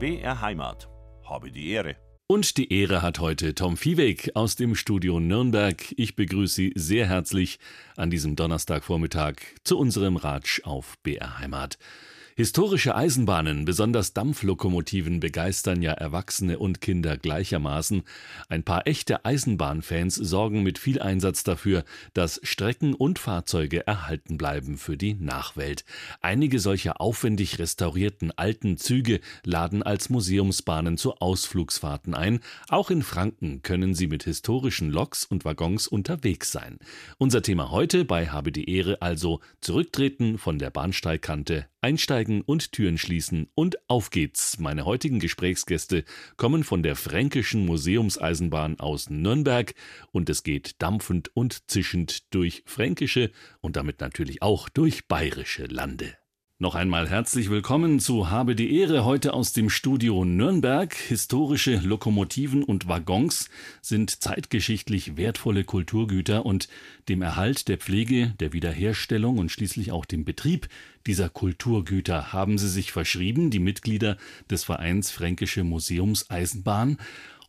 BR Heimat. Habe die Ehre. Und die Ehre hat heute Tom Viehweg aus dem Studio Nürnberg. Ich begrüße Sie sehr herzlich an diesem Donnerstagvormittag zu unserem Ratsch auf BR Heimat. Historische Eisenbahnen, besonders Dampflokomotiven, begeistern ja Erwachsene und Kinder gleichermaßen. Ein paar echte Eisenbahnfans sorgen mit viel Einsatz dafür, dass Strecken und Fahrzeuge erhalten bleiben für die Nachwelt. Einige solcher aufwendig restaurierten alten Züge laden als Museumsbahnen zu Ausflugsfahrten ein. Auch in Franken können sie mit historischen Loks und Waggons unterwegs sein. Unser Thema heute bei Habe die Ehre also zurücktreten von der Bahnsteigkante Einsteigen und Türen schließen und auf geht's. Meine heutigen Gesprächsgäste kommen von der Fränkischen Museumseisenbahn aus Nürnberg und es geht dampfend und zischend durch fränkische und damit natürlich auch durch bayerische Lande. Noch einmal herzlich willkommen zu Habe die Ehre heute aus dem Studio Nürnberg. Historische Lokomotiven und Waggons sind zeitgeschichtlich wertvolle Kulturgüter und dem Erhalt der Pflege, der Wiederherstellung und schließlich auch dem Betrieb dieser Kulturgüter haben sie sich verschrieben, die Mitglieder des Vereins Fränkische Museumseisenbahn.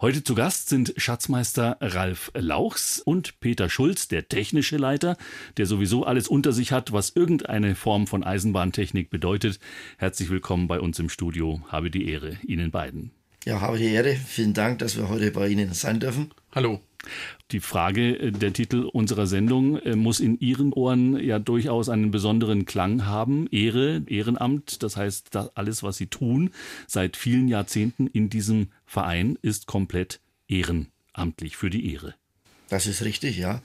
Heute zu Gast sind Schatzmeister Ralf Lauchs und Peter Schulz, der technische Leiter, der sowieso alles unter sich hat, was irgendeine Form von Eisenbahntechnik bedeutet. Herzlich willkommen bei uns im Studio. Habe die Ehre Ihnen beiden. Ja, habe die Ehre. Vielen Dank, dass wir heute bei Ihnen sein dürfen. Hallo. Die Frage, äh, der Titel unserer Sendung äh, muss in Ihren Ohren ja durchaus einen besonderen Klang haben. Ehre, Ehrenamt, das heißt, alles, was Sie tun seit vielen Jahrzehnten in diesem Verein, ist komplett ehrenamtlich für die Ehre. Das ist richtig, ja.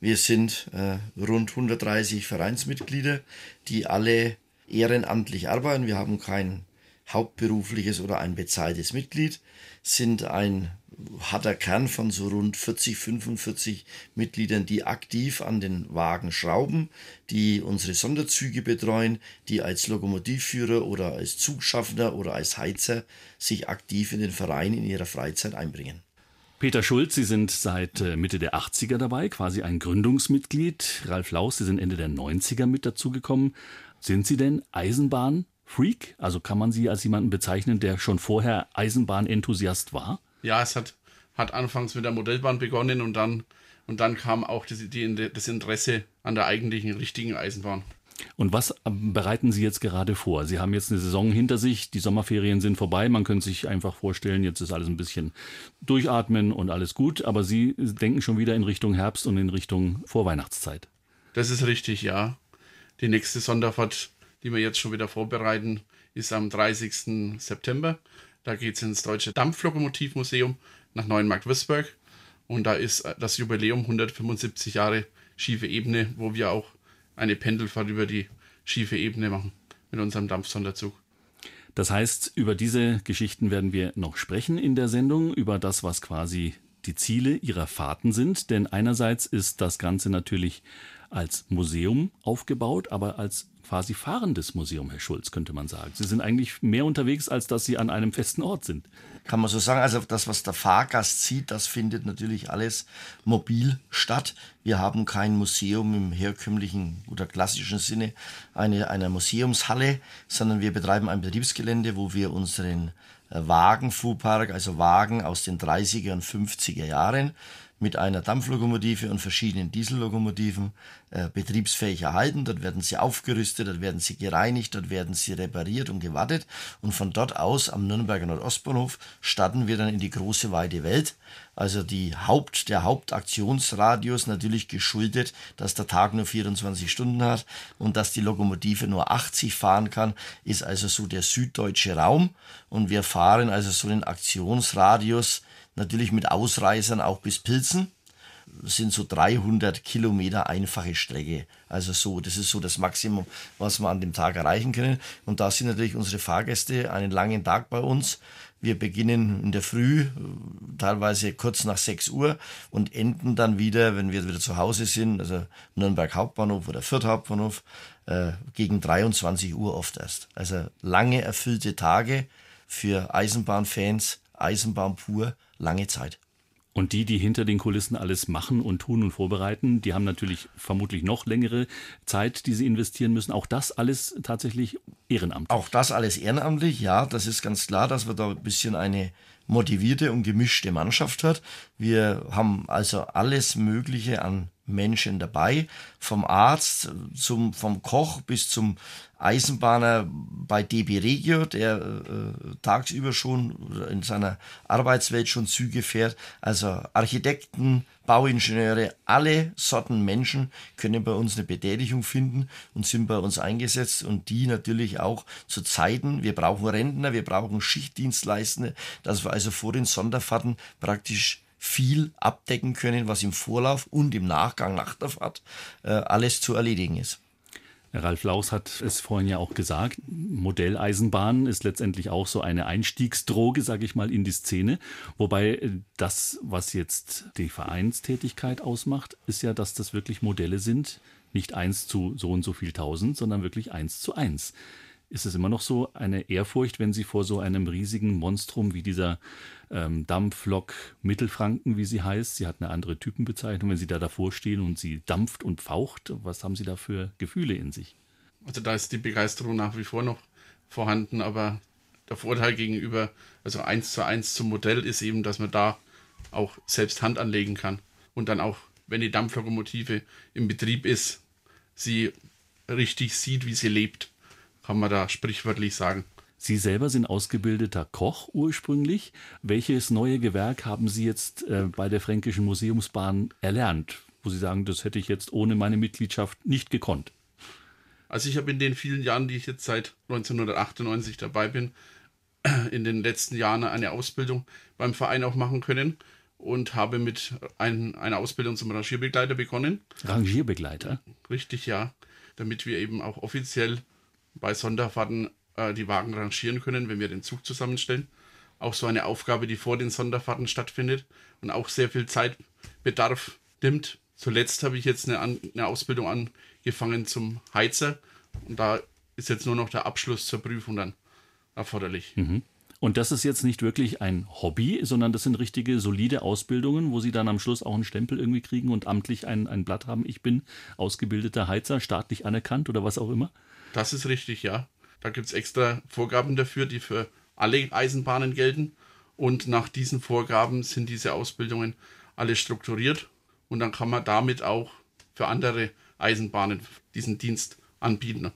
Wir sind äh, rund 130 Vereinsmitglieder, die alle ehrenamtlich arbeiten. Wir haben kein hauptberufliches oder ein bezahltes Mitglied, sind ein harter Kern von so rund 40, 45 Mitgliedern, die aktiv an den Wagen schrauben, die unsere Sonderzüge betreuen, die als Lokomotivführer oder als Zugschaffner oder als Heizer sich aktiv in den Verein in ihrer Freizeit einbringen. Peter Schulz, Sie sind seit äh, Mitte der 80er dabei, quasi ein Gründungsmitglied. Ralf Laus, Sie sind Ende der 90er mit dazugekommen. Sind Sie denn Eisenbahn-Freak? Also kann man Sie als jemanden bezeichnen, der schon vorher Eisenbahn-Enthusiast war? ja, es hat, hat anfangs mit der Modellbahn begonnen und dann, und dann kam auch das, die, das Interesse an der eigentlichen richtigen Eisenbahn. Und was bereiten Sie jetzt gerade vor? Sie haben jetzt eine Saison hinter sich, die Sommerferien sind vorbei, man könnte sich einfach vorstellen, jetzt ist alles ein bisschen durchatmen und alles gut, aber Sie denken schon wieder in Richtung Herbst und in Richtung Vorweihnachtszeit. Das ist richtig, ja. Die nächste Sonderfahrt, die wir jetzt schon wieder vorbereiten, ist am 30. September. Da geht es ins Deutsche Dampflokomotivmuseum nach Neuenmarkt-Würzburg. Und da ist äh, das Jubiläum 175 Jahre schiefe Ebene, wo wir auch eine Pendelfahrt über die schiefe Ebene machen mit unserem Dampfsonderzug. Das heißt, über diese Geschichten werden wir noch sprechen in der Sendung, über das, was quasi die Ziele ihrer Fahrten sind. Denn einerseits ist das Ganze natürlich als Museum aufgebaut, aber als quasi fahrendes Museum, Herr Schulz, könnte man sagen. Sie sind eigentlich mehr unterwegs, als dass Sie an einem festen Ort sind. Kann man so sagen. Also das, was der Fahrgast sieht, das findet natürlich alles mobil statt. Wir haben kein Museum im herkömmlichen oder klassischen Sinne eine, einer Museumshalle, sondern wir betreiben ein Betriebsgelände, wo wir unseren äh, Wagenfuhrpark, also Wagen aus den 30er und 50er Jahren, mit einer Dampflokomotive und verschiedenen Diesellokomotiven äh, betriebsfähig erhalten. Dort werden sie aufgerüstet, dort werden sie gereinigt, dort werden sie repariert und gewartet. Und von dort aus am Nürnberger Nordostbahnhof starten wir dann in die große weite Welt. Also die Haupt, der Hauptaktionsradius natürlich geschuldet, dass der Tag nur 24 Stunden hat und dass die Lokomotive nur 80 fahren kann, ist also so der süddeutsche Raum. Und wir fahren also so den Aktionsradius natürlich mit Ausreißern auch bis Pilzen. Das sind so 300 Kilometer einfache Strecke. Also so, das ist so das Maximum, was wir an dem Tag erreichen können. Und da sind natürlich unsere Fahrgäste einen langen Tag bei uns. Wir beginnen in der Früh, teilweise kurz nach 6 Uhr und enden dann wieder, wenn wir wieder zu Hause sind, also Nürnberg Hauptbahnhof oder Fürth Hauptbahnhof, äh, gegen 23 Uhr oft erst. Also lange erfüllte Tage für Eisenbahnfans, Eisenbahn pur lange Zeit. Und die, die hinter den Kulissen alles machen und tun und vorbereiten, die haben natürlich vermutlich noch längere Zeit, die sie investieren müssen. Auch das alles tatsächlich ehrenamtlich. Auch das alles ehrenamtlich, ja. Das ist ganz klar, dass wir da ein bisschen eine motivierte und gemischte Mannschaft hat. Wir haben also alles Mögliche an Menschen dabei, vom Arzt zum vom Koch bis zum Eisenbahner bei DB Regio, der äh, tagsüber schon in seiner Arbeitswelt schon Züge fährt. Also Architekten, Bauingenieure, alle Sorten Menschen können bei uns eine Betätigung finden und sind bei uns eingesetzt und die natürlich auch zu Zeiten. Wir brauchen Rentner, wir brauchen Schichtdienstleistende, dass wir also vor den Sonderfahrten praktisch viel abdecken können, was im Vorlauf und im Nachgang nach der Fahrt äh, alles zu erledigen ist. Ralf Laus hat es vorhin ja auch gesagt, Modelleisenbahn ist letztendlich auch so eine Einstiegsdroge, sage ich mal, in die Szene. Wobei äh, das, was jetzt die Vereinstätigkeit ausmacht, ist ja, dass das wirklich Modelle sind, nicht eins zu so und so viel tausend, sondern wirklich eins zu eins ist es immer noch so eine Ehrfurcht, wenn Sie vor so einem riesigen Monstrum wie dieser ähm, Dampflok Mittelfranken, wie sie heißt, sie hat eine andere Typenbezeichnung, wenn Sie da davor stehen und sie dampft und faucht, was haben Sie da für Gefühle in sich? Also da ist die Begeisterung nach wie vor noch vorhanden, aber der Vorteil gegenüber, also eins zu eins zum Modell ist eben, dass man da auch selbst Hand anlegen kann und dann auch, wenn die Dampflokomotive im Betrieb ist, sie richtig sieht, wie sie lebt kann man da sprichwörtlich sagen. Sie selber sind ausgebildeter Koch ursprünglich. Welches neue Gewerk haben Sie jetzt äh, bei der Fränkischen Museumsbahn erlernt, wo Sie sagen, das hätte ich jetzt ohne meine Mitgliedschaft nicht gekonnt? Also ich habe in den vielen Jahren, die ich jetzt seit 1998 dabei bin, in den letzten Jahren eine Ausbildung beim Verein auch machen können und habe mit ein, einer Ausbildung zum Rangierbegleiter begonnen. Rangierbegleiter? Richtig, ja. Damit wir eben auch offiziell bei Sonderfahrten äh, die Wagen rangieren können, wenn wir den Zug zusammenstellen. Auch so eine Aufgabe, die vor den Sonderfahrten stattfindet und auch sehr viel Zeitbedarf nimmt. Zuletzt habe ich jetzt eine, eine Ausbildung angefangen zum Heizer und da ist jetzt nur noch der Abschluss zur Prüfung dann erforderlich. Mhm. Und das ist jetzt nicht wirklich ein Hobby, sondern das sind richtige, solide Ausbildungen, wo Sie dann am Schluss auch einen Stempel irgendwie kriegen und amtlich ein, ein Blatt haben. Ich bin ausgebildeter Heizer, staatlich anerkannt oder was auch immer. Das ist richtig, ja. Da gibt es extra Vorgaben dafür, die für alle Eisenbahnen gelten. Und nach diesen Vorgaben sind diese Ausbildungen alle strukturiert. Und dann kann man damit auch für andere Eisenbahnen diesen Dienst anbieten.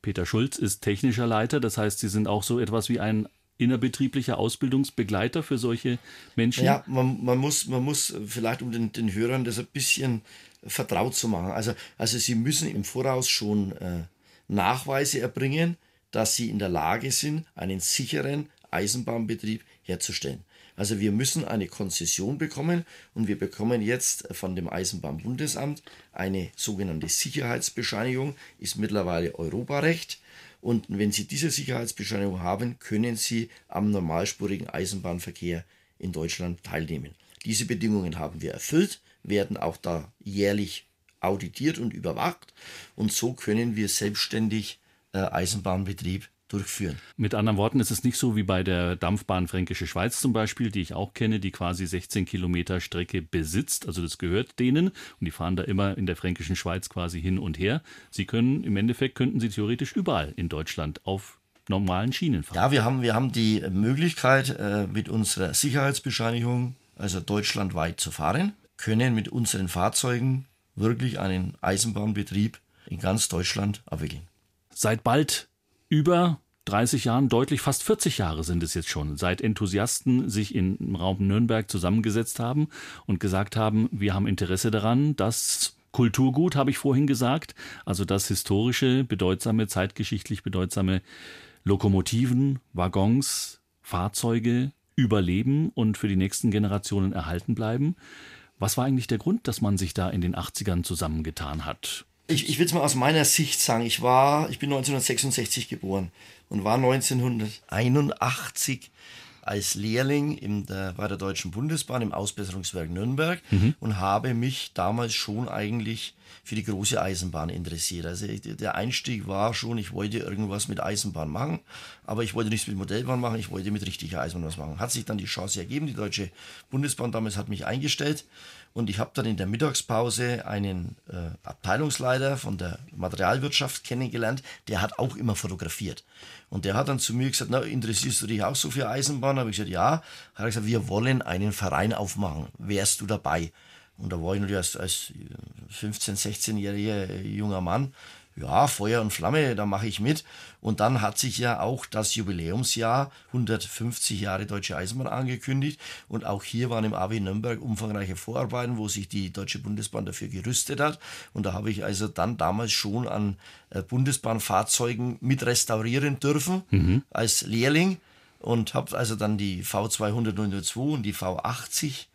Peter Schulz ist technischer Leiter, das heißt, Sie sind auch so etwas wie ein innerbetrieblicher Ausbildungsbegleiter für solche Menschen? Ja, man, man, muss, man muss vielleicht, um den, den Hörern das ein bisschen vertraut zu machen. Also, also Sie müssen im Voraus schon äh, Nachweise erbringen, dass sie in der Lage sind, einen sicheren Eisenbahnbetrieb herzustellen. Also wir müssen eine Konzession bekommen und wir bekommen jetzt von dem Eisenbahnbundesamt eine sogenannte Sicherheitsbescheinigung, ist mittlerweile Europarecht. Und wenn Sie diese Sicherheitsbescheinigung haben, können Sie am normalspurigen Eisenbahnverkehr in Deutschland teilnehmen. Diese Bedingungen haben wir erfüllt, werden auch da jährlich auditiert und überwacht. Und so können wir selbstständig Eisenbahnbetrieb durchführen. Mit anderen Worten ist es nicht so wie bei der Dampfbahn Fränkische Schweiz zum Beispiel, die ich auch kenne, die quasi 16 Kilometer Strecke besitzt. Also das gehört denen und die fahren da immer in der Fränkischen Schweiz quasi hin und her. Sie können im Endeffekt könnten sie theoretisch überall in Deutschland auf normalen Schienen fahren. Ja, wir haben, wir haben die Möglichkeit, äh, mit unserer Sicherheitsbescheinigung, also deutschlandweit zu fahren, können mit unseren Fahrzeugen wirklich einen Eisenbahnbetrieb in ganz Deutschland abwickeln. Seit bald über 30 Jahren, deutlich fast 40 Jahre sind es jetzt schon, seit Enthusiasten sich im Raum Nürnberg zusammengesetzt haben und gesagt haben, wir haben Interesse daran, dass Kulturgut, habe ich vorhin gesagt, also das historische, bedeutsame, zeitgeschichtlich bedeutsame Lokomotiven, Waggons, Fahrzeuge überleben und für die nächsten Generationen erhalten bleiben. Was war eigentlich der Grund, dass man sich da in den 80ern zusammengetan hat? Ich, ich will es mal aus meiner Sicht sagen. Ich war, ich bin 1966 geboren und war 1981 als Lehrling in der, bei der Deutschen Bundesbahn im Ausbesserungswerk Nürnberg mhm. und habe mich damals schon eigentlich für die große Eisenbahn interessiert. Also der Einstieg war schon, ich wollte irgendwas mit Eisenbahn machen, aber ich wollte nichts mit Modellbahn machen, ich wollte mit richtiger Eisenbahn was machen. Hat sich dann die Chance ergeben, die Deutsche Bundesbahn damals hat mich eingestellt und ich habe dann in der Mittagspause einen äh, Abteilungsleiter von der Materialwirtschaft kennengelernt, der hat auch immer fotografiert. Und der hat dann zu mir gesagt, na, interessierst du dich auch so für Eisenbahn? Habe ich gesagt, ja. Hat er gesagt, wir wollen einen Verein aufmachen. Wärst du dabei? Und da war ich natürlich als, als 15-, 16-jähriger junger Mann ja, Feuer und Flamme, da mache ich mit. Und dann hat sich ja auch das Jubiläumsjahr 150 Jahre Deutsche Eisenbahn angekündigt. Und auch hier waren im AW Nürnberg umfangreiche Vorarbeiten, wo sich die Deutsche Bundesbahn dafür gerüstet hat. Und da habe ich also dann damals schon an äh, Bundesbahnfahrzeugen mit restaurieren dürfen mhm. als Lehrling. Und habe also dann die V200 002 und die V80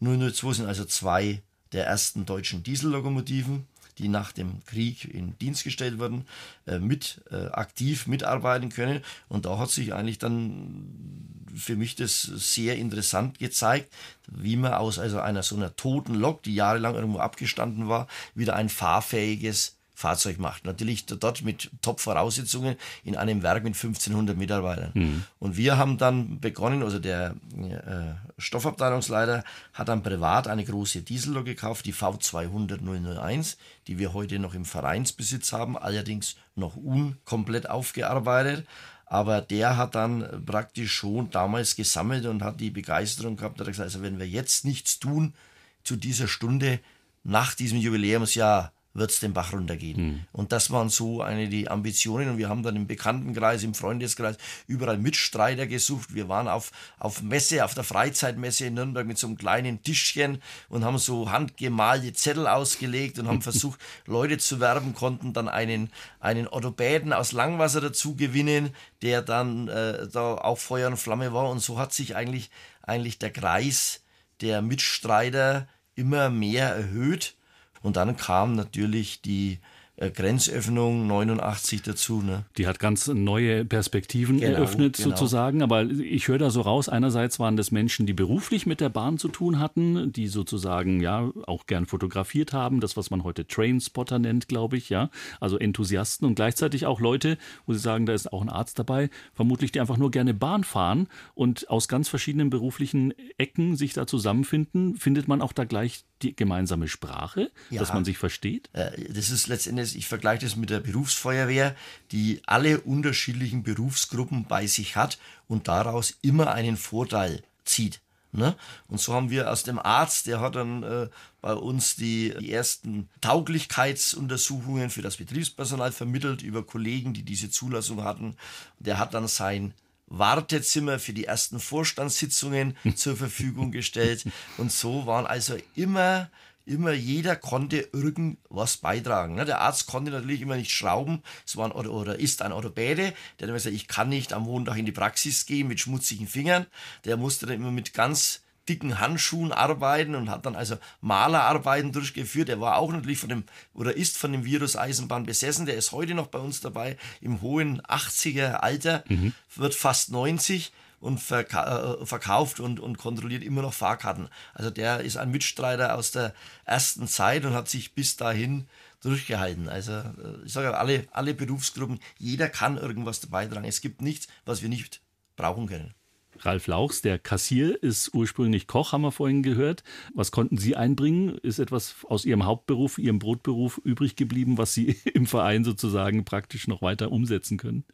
002 sind also zwei der ersten deutschen Diesellokomotiven die nach dem Krieg in Dienst gestellt wurden, äh, mit äh, aktiv mitarbeiten können. Und da hat sich eigentlich dann für mich das sehr interessant gezeigt, wie man aus also einer so einer toten Lok, die jahrelang irgendwo abgestanden war, wieder ein fahrfähiges Fahrzeug macht. Natürlich dort mit Top-Voraussetzungen in einem Werk mit 1500 Mitarbeitern. Mhm. Und wir haben dann begonnen, also der äh, Stoffabteilungsleiter hat dann privat eine große Diesellok gekauft, die V200 001, die wir heute noch im Vereinsbesitz haben, allerdings noch unkomplett aufgearbeitet. Aber der hat dann praktisch schon damals gesammelt und hat die Begeisterung gehabt, hat gesagt, also wenn wir jetzt nichts tun zu dieser Stunde nach diesem Jubiläumsjahr, wird es den Bach runtergehen. Mhm. Und das waren so eine die Ambitionen. Und wir haben dann im Bekanntenkreis, im Freundeskreis überall Mitstreiter gesucht. Wir waren auf, auf Messe, auf der Freizeitmesse in Nürnberg mit so einem kleinen Tischchen und haben so handgemalte Zettel ausgelegt und haben versucht, Leute zu werben, konnten dann einen, einen Orthopäden aus Langwasser dazu gewinnen, der dann äh, da auch Feuer und Flamme war. Und so hat sich eigentlich, eigentlich der Kreis der Mitstreiter immer mehr erhöht. Und dann kam natürlich die äh, Grenzöffnung 89 dazu. Ne? Die hat ganz neue Perspektiven genau, eröffnet genau. sozusagen. Aber ich höre da so raus, einerseits waren das Menschen, die beruflich mit der Bahn zu tun hatten, die sozusagen ja auch gern fotografiert haben, das, was man heute Trainspotter nennt, glaube ich, ja. Also Enthusiasten und gleichzeitig auch Leute, wo sie sagen, da ist auch ein Arzt dabei, vermutlich die einfach nur gerne Bahn fahren und aus ganz verschiedenen beruflichen Ecken sich da zusammenfinden, findet man auch da gleich die gemeinsame Sprache, ja, dass man sich versteht? Äh, das ist letztendlich, ich vergleiche das mit der Berufsfeuerwehr, die alle unterschiedlichen Berufsgruppen bei sich hat und daraus immer einen Vorteil zieht. Ne? Und so haben wir aus dem Arzt, der hat dann äh, bei uns die, die, ersten Tauglichkeitsuntersuchungen für das Betriebspersonal vermittelt über Kollegen, die diese Zulassung hatten. Der hat dann sein Wartezimmer für die ersten Vorstandssitzungen zur Verfügung gestellt. Und so waren also immer, immer jeder konnte irgendwas beitragen. Ne? Der Arzt konnte natürlich immer nicht schrauben. Es war ein, oder, oder ist ein Orthopäde, der hat gesagt, ich kann nicht am Montag in die Praxis gehen mit schmutzigen Fingern. Der musste dann immer mit ganz dicken Handschuhen arbeiten und hat dann also Malerarbeiten durchgeführt. Er war auch natürlich von dem oder ist von dem Virus Eisenbahn besessen. Der ist heute noch bei uns dabei im hohen 80er Alter, mhm. wird fast 90 und verka äh, verkauft und, und kontrolliert immer noch Fahrkarten. Also der ist ein Mitstreiter aus der ersten Zeit und hat sich bis dahin durchgehalten. Also äh, ich sage alle, alle Berufsgruppen, jeder kann irgendwas beitragen. Es gibt nichts, was wir nicht brauchen können. Ralf Lauchs, der Kassier, ist ursprünglich Koch, haben wir vorhin gehört. Was konnten Sie einbringen? Ist etwas aus Ihrem Hauptberuf, Ihrem Brotberuf übrig geblieben, was Sie im Verein sozusagen praktisch noch weiter umsetzen können?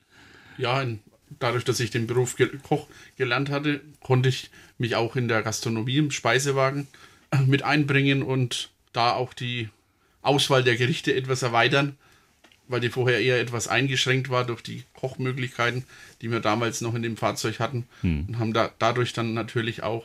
Ja, dadurch, dass ich den Beruf Koch gelernt hatte, konnte ich mich auch in der Gastronomie im Speisewagen mit einbringen und da auch die Auswahl der Gerichte etwas erweitern weil die vorher eher etwas eingeschränkt war durch die Kochmöglichkeiten, die wir damals noch in dem Fahrzeug hatten. Hm. Und haben da, dadurch dann natürlich auch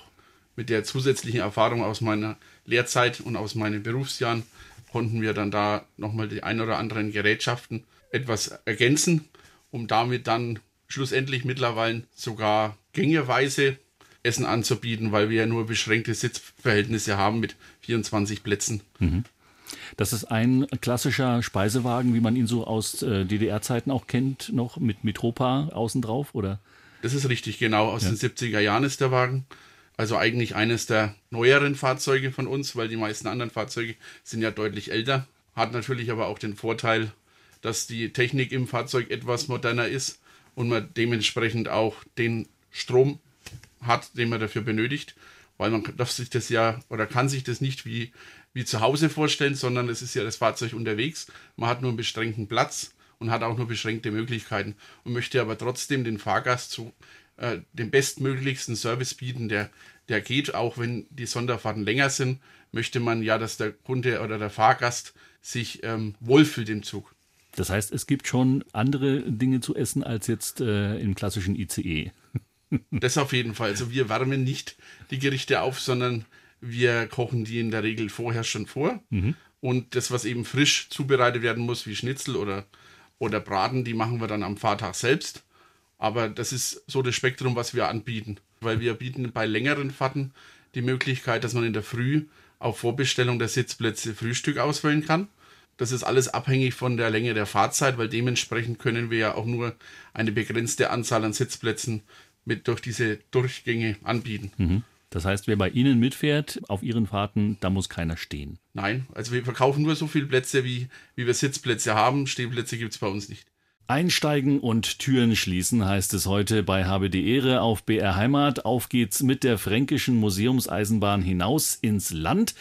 mit der zusätzlichen Erfahrung aus meiner Lehrzeit und aus meinen Berufsjahren konnten wir dann da nochmal die ein oder anderen Gerätschaften etwas ergänzen, um damit dann schlussendlich mittlerweile sogar gängeweise Essen anzubieten, weil wir ja nur beschränkte Sitzverhältnisse haben mit 24 Plätzen. Mhm. Das ist ein klassischer Speisewagen, wie man ihn so aus äh, DDR-Zeiten auch kennt, noch mit Mitropa außen drauf, oder? Das ist richtig, genau. Aus ja. den 70er Jahren ist der Wagen. Also eigentlich eines der neueren Fahrzeuge von uns, weil die meisten anderen Fahrzeuge sind ja deutlich älter. Hat natürlich aber auch den Vorteil, dass die Technik im Fahrzeug etwas moderner ist und man dementsprechend auch den Strom hat, den man dafür benötigt. Weil man darf sich das ja oder kann sich das nicht wie, wie zu Hause vorstellen, sondern es ist ja das Fahrzeug unterwegs. Man hat nur einen beschränkten Platz und hat auch nur beschränkte Möglichkeiten und möchte aber trotzdem den Fahrgast zu äh, dem bestmöglichsten Service bieten, der, der geht, auch wenn die Sonderfahrten länger sind, möchte man ja, dass der Kunde oder der Fahrgast sich ähm, wohlfühlt im Zug. Das heißt, es gibt schon andere Dinge zu essen als jetzt äh, im klassischen ICE. das auf jeden Fall. Also wir wärmen nicht die Gerichte auf, sondern wir kochen die in der Regel vorher schon vor. Mhm. Und das, was eben frisch zubereitet werden muss, wie Schnitzel oder, oder Braten, die machen wir dann am Fahrtag selbst. Aber das ist so das Spektrum, was wir anbieten. Weil wir bieten bei längeren Fahrten die Möglichkeit, dass man in der Früh auf Vorbestellung der Sitzplätze Frühstück auswählen kann. Das ist alles abhängig von der Länge der Fahrzeit, weil dementsprechend können wir ja auch nur eine begrenzte Anzahl an Sitzplätzen mit durch diese Durchgänge anbieten. Mhm. Das heißt, wer bei Ihnen mitfährt auf Ihren Fahrten, da muss keiner stehen. Nein, also wir verkaufen nur so viele Plätze, wie, wie wir Sitzplätze haben. Stehplätze gibt es bei uns nicht. Einsteigen und Türen schließen heißt es heute bei Habe die Ehre auf BR Heimat. Auf geht's mit der Fränkischen Museumseisenbahn hinaus ins Land.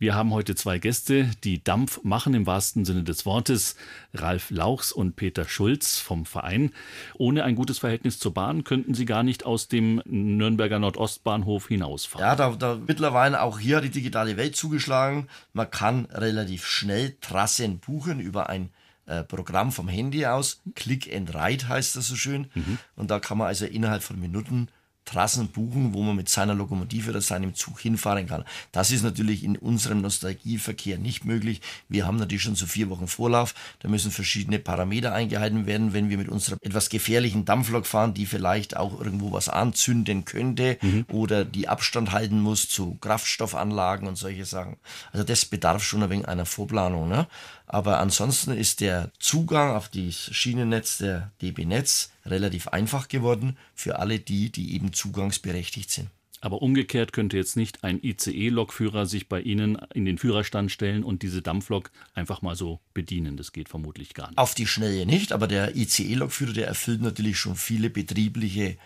Wir haben heute zwei Gäste, die Dampf machen im wahrsten Sinne des Wortes. Ralf Lauchs und Peter Schulz vom Verein. Ohne ein gutes Verhältnis zur Bahn könnten sie gar nicht aus dem Nürnberger Nordostbahnhof hinausfahren. Ja, da, da mittlerweile auch hier die digitale Welt zugeschlagen. Man kann relativ schnell Trassen buchen über ein äh, Programm vom Handy aus. Click and Ride heißt das so schön. Mhm. Und da kann man also innerhalb von Minuten Trassen buchen, wo man mit seiner Lokomotive oder seinem Zug hinfahren kann. Das ist natürlich in unserem Nostalgieverkehr nicht möglich. Wir haben natürlich schon so vier Wochen Vorlauf. Da müssen verschiedene Parameter eingehalten werden, wenn wir mit unserer etwas gefährlichen Dampflok fahren, die vielleicht auch irgendwo was anzünden könnte mhm. oder die Abstand halten muss zu Kraftstoffanlagen und solche Sachen. Also das bedarf schon ein wenig einer Vorplanung. Ne? Aber ansonsten ist der Zugang auf das Schienennetz der DB Netz relativ einfach geworden für alle die, die eben zugangsberechtigt sind. Aber umgekehrt könnte jetzt nicht ein ICE-Lokführer sich bei Ihnen in den Führerstand stellen und diese Dampflok einfach mal so bedienen. Das geht vermutlich gar nicht. Auf die Schnelle nicht, aber der ICE-Lokführer, der erfüllt natürlich schon viele betriebliche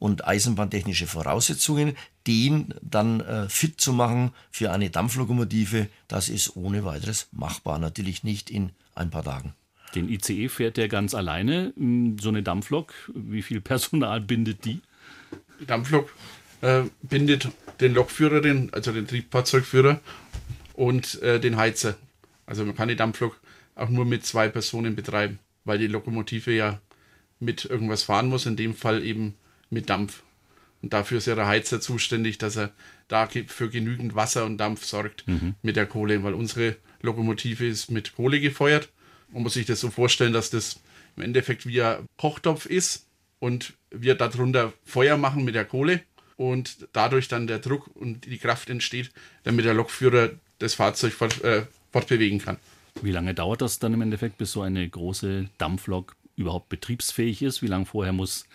und eisenbahntechnische Voraussetzungen, den dann äh, fit zu machen für eine Dampflokomotive, das ist ohne weiteres machbar. Natürlich nicht in ein paar Tagen. Den ICE fährt der ganz alleine. Hm, so eine Dampflok, wie viel Personal bindet die? Die Dampflok äh, bindet den Lokführer, den, also den Triebfahrzeugführer und äh, den Heizer. Also man kann die Dampflok auch nur mit zwei Personen betreiben, weil die Lokomotive ja mit irgendwas fahren muss, in dem Fall eben mit Dampf. Und dafür ist ja der Heizer zuständig, dass er da für genügend Wasser und Dampf sorgt mhm. mit der Kohle, weil unsere Lokomotive ist mit Kohle gefeuert. Man muss sich das so vorstellen, dass das im Endeffekt wie ein Kochtopf ist und wir darunter Feuer machen mit der Kohle und dadurch dann der Druck und die Kraft entsteht, damit der Lokführer das Fahrzeug fort, äh, fortbewegen kann. Wie lange dauert das dann im Endeffekt, bis so eine große Dampflok überhaupt betriebsfähig ist? Wie lange vorher muss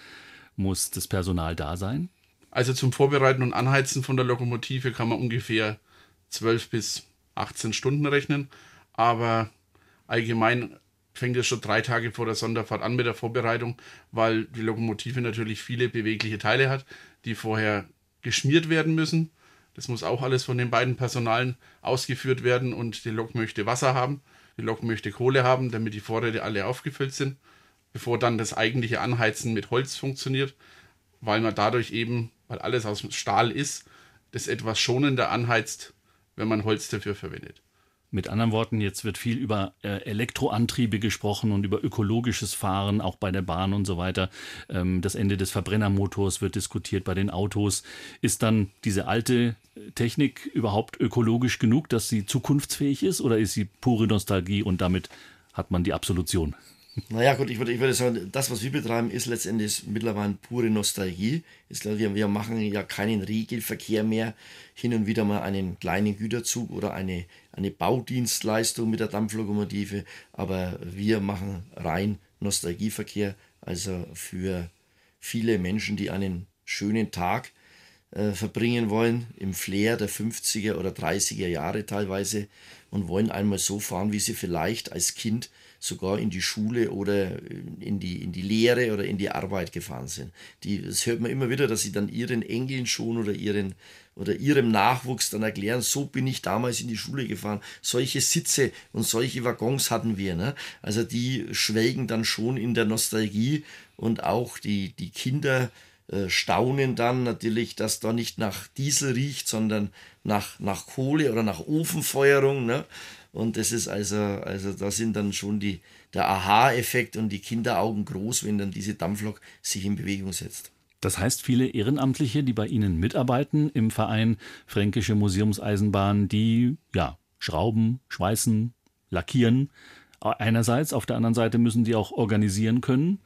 muss das Personal da sein? Also zum Vorbereiten und Anheizen von der Lokomotive kann man ungefähr 12 bis 18 Stunden rechnen. Aber allgemein fängt es schon drei Tage vor der Sonderfahrt an mit der Vorbereitung, weil die Lokomotive natürlich viele bewegliche Teile hat, die vorher geschmiert werden müssen. Das muss auch alles von den beiden Personalen ausgeführt werden und die Lok möchte Wasser haben, die Lok möchte Kohle haben, damit die Vorräte alle aufgefüllt sind bevor dann das eigentliche Anheizen mit Holz funktioniert, weil man dadurch eben, weil alles aus Stahl ist, das etwas schonender anheizt, wenn man Holz dafür verwendet. Mit anderen Worten, jetzt wird viel über äh, Elektroantriebe gesprochen und über ökologisches Fahren, auch bei der Bahn und so weiter. Ähm, das Ende des Verbrennermotors wird diskutiert bei den Autos. Ist dann diese alte Technik überhaupt ökologisch genug, dass sie zukunftsfähig ist oder ist sie pure Nostalgie und damit hat man die Absolution? Naja, gut, ich würde, ich würde sagen, das, was wir betreiben, ist letztendlich mittlerweile pure Nostalgie. Ist, wir, wir machen ja keinen Regelverkehr mehr. Hin und wieder mal einen kleinen Güterzug oder eine, eine Baudienstleistung mit der Dampflokomotive. Aber wir machen rein Nostalgieverkehr, also für, viele Menschen, die einen schönen Tag äh, verbringen wollen, im Flair der 50er oder 30er Jahre teilweise und wollen einmal so fahren, wie sie vielleicht als Kind sogar in die Schule oder in die, in die Lehre oder in die Arbeit gefahren sind. Die, das hört man immer wieder, dass sie dann ihren Enkeln schon oder ihren oder ihrem Nachwuchs dann erklären, so bin ich damals in die Schule gefahren. Solche Sitze und solche Waggons hatten wir. Ne? Also die schwelgen dann schon in der Nostalgie und auch die, die Kinder äh, staunen dann natürlich, dass da nicht nach Diesel riecht, sondern nach, nach Kohle oder nach Ofenfeuerung. Ne? Und das ist also, also da sind dann schon die, der Aha-Effekt und die Kinderaugen groß, wenn dann diese Dampflok sich in Bewegung setzt. Das heißt, viele Ehrenamtliche, die bei Ihnen mitarbeiten im Verein Fränkische Museumseisenbahn, die ja schrauben, schweißen, lackieren. Einerseits, auf der anderen Seite müssen die auch organisieren können.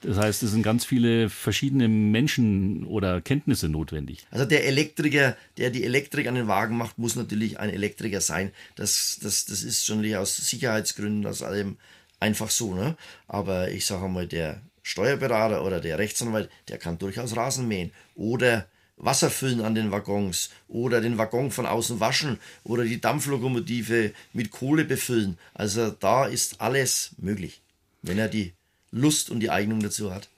Das heißt, es sind ganz viele verschiedene Menschen oder Kenntnisse notwendig. Also der Elektriker, der die Elektrik an den Wagen macht, muss natürlich ein Elektriker sein. Das, das, das ist schon aus Sicherheitsgründen, aus allem einfach so. Ne? Aber ich sage mal, der Steuerberater oder der Rechtsanwalt, der kann durchaus Rasen mähen oder Wasser füllen an den Waggons oder den Waggon von außen waschen oder die Dampflokomotive mit Kohle befüllen. Also da ist alles möglich, wenn er die Lust und die Eignung dazu hat.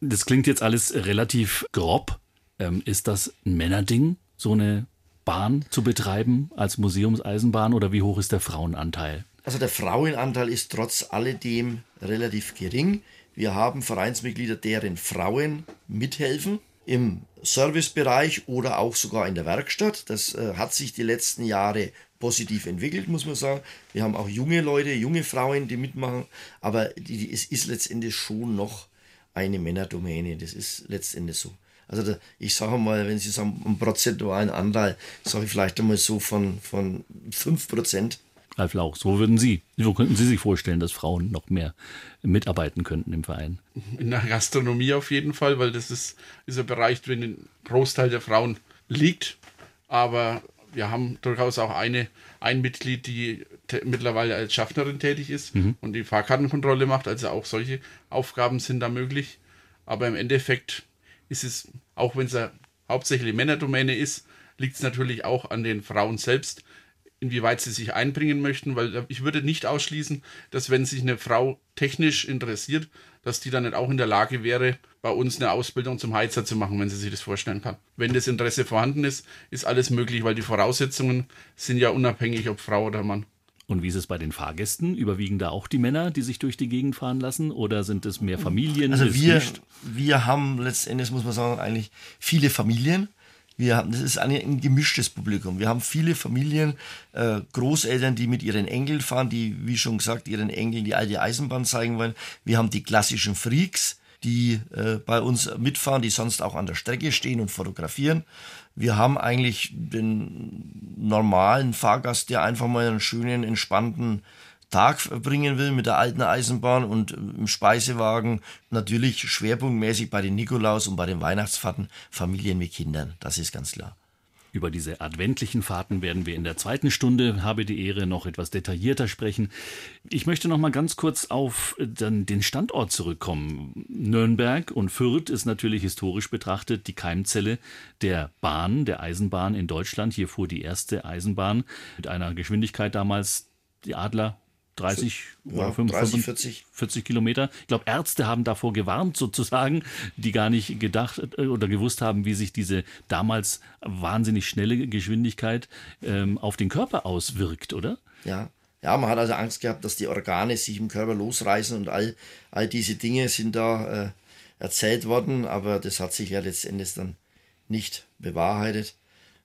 Das klingt jetzt alles relativ grob. Ähm, ist das ein Männerding, so eine Bahn zu betreiben als Museumseisenbahn oder wie hoch ist der Frauenanteil? Also der Frauenanteil ist trotz alledem relativ gering. Wir haben Vereinsmitglieder, deren Frauen mithelfen im Servicebereich oder auch sogar in der Werkstatt. Das äh, hat sich die letzten Jahre positiv entwickelt, muss man sagen. Wir haben auch junge Leute, junge Frauen, die mitmachen, aber die, die, es ist letztendlich schon noch eine Männerdomäne. Das ist letztendlich so. Also da, ich sage mal, wenn Sie sagen, einen prozentualen Anteil, sage ich vielleicht einmal so von, von 5%. Ralf Lauch, so würden Sie, so könnten Sie sich vorstellen, dass Frauen noch mehr mitarbeiten könnten im Verein? In der Gastronomie auf jeden Fall, weil das ist, ist ein Bereich, drin ein Großteil der Frauen liegt. Aber wir haben durchaus auch eine, ein Mitglied, die mittlerweile als Schaffnerin tätig ist mhm. und die Fahrkartenkontrolle macht. Also auch solche Aufgaben sind da möglich. Aber im Endeffekt ist es, auch wenn es ja hauptsächlich Männerdomäne ist, liegt es natürlich auch an den Frauen selbst, inwieweit sie sich einbringen möchten, weil ich würde nicht ausschließen, dass wenn sich eine Frau technisch interessiert, dass die dann nicht auch in der Lage wäre, bei uns eine Ausbildung zum Heizer zu machen, wenn sie sich das vorstellen kann. Wenn das Interesse vorhanden ist, ist alles möglich, weil die Voraussetzungen sind ja unabhängig, ob Frau oder Mann. Und wie ist es bei den Fahrgästen? Überwiegen da auch die Männer, die sich durch die Gegend fahren lassen? Oder sind es mehr Familien? Also wir, wir haben letztendlich, muss man sagen, eigentlich viele Familien. Wir haben, das ist ein, gemischtes Publikum. Wir haben viele Familien, äh, Großeltern, die mit ihren Enkeln fahren, die, wie schon gesagt, ihren Enkeln die alte Eisenbahn zeigen wollen. Wir haben die klassischen Freaks, die äh, bei uns mitfahren, die sonst auch an der Strecke stehen und fotografieren. Wir haben eigentlich den normalen Fahrgast, der einfach mal einen schönen, entspannten Tag verbringen will mit der alten Eisenbahn und im Speisewagen natürlich schwerpunktmäßig bei den Nikolaus und bei den Weihnachtsfahrten Familien mit Kindern. Das ist ganz klar. Über diese adventlichen Fahrten werden wir in der zweiten Stunde, habe die Ehre, noch etwas detaillierter sprechen. Ich möchte noch mal ganz kurz auf dann den Standort zurückkommen. Nürnberg und Fürth ist natürlich historisch betrachtet die Keimzelle der Bahn, der Eisenbahn in Deutschland. Hier fuhr die erste Eisenbahn mit einer Geschwindigkeit damals die Adler 30 ja, oder 35, 40. 40 Kilometer. Ich glaube, Ärzte haben davor gewarnt, sozusagen, die gar nicht gedacht äh, oder gewusst haben, wie sich diese damals wahnsinnig schnelle Geschwindigkeit ähm, auf den Körper auswirkt, oder? Ja. Ja, man hat also Angst gehabt, dass die Organe sich im Körper losreißen und all, all diese Dinge sind da äh, erzählt worden, aber das hat sich ja letztendlich dann nicht bewahrheitet.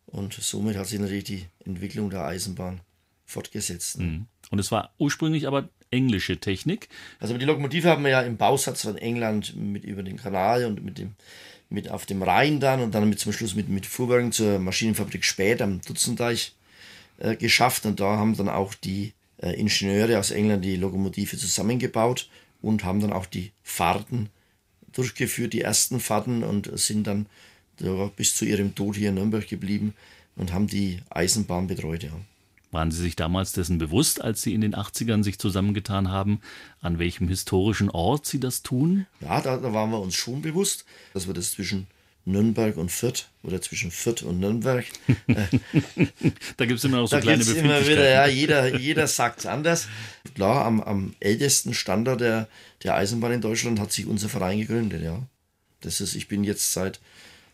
Und somit hat sich natürlich die Entwicklung der Eisenbahn fortgesetzt. Mhm. Und es war ursprünglich aber englische Technik. Also die Lokomotive haben wir ja im Bausatz von England mit über den Kanal und mit dem mit auf dem Rhein dann und dann mit zum Schluss mit, mit Fuhrwerken zur Maschinenfabrik Späth am Dutzendeich äh, geschafft und da haben dann auch die äh, Ingenieure aus England die Lokomotive zusammengebaut und haben dann auch die Fahrten durchgeführt, die ersten Fahrten und sind dann bis zu ihrem Tod hier in Nürnberg geblieben und haben die Eisenbahn betreut. Ja. Waren Sie sich damals dessen bewusst, als Sie in den 80ern sich zusammengetan haben, an welchem historischen Ort Sie das tun? Ja, da, da waren wir uns schon bewusst, dass wir das zwischen Nürnberg und Fürth oder zwischen Fürth und Nürnberg. da gibt es immer noch so da kleine immer wieder, ja, jeder, jeder sagt es anders. Klar, am, am ältesten Standard der, der Eisenbahn in Deutschland hat sich unser Verein gegründet, ja. Das ist, ich bin jetzt seit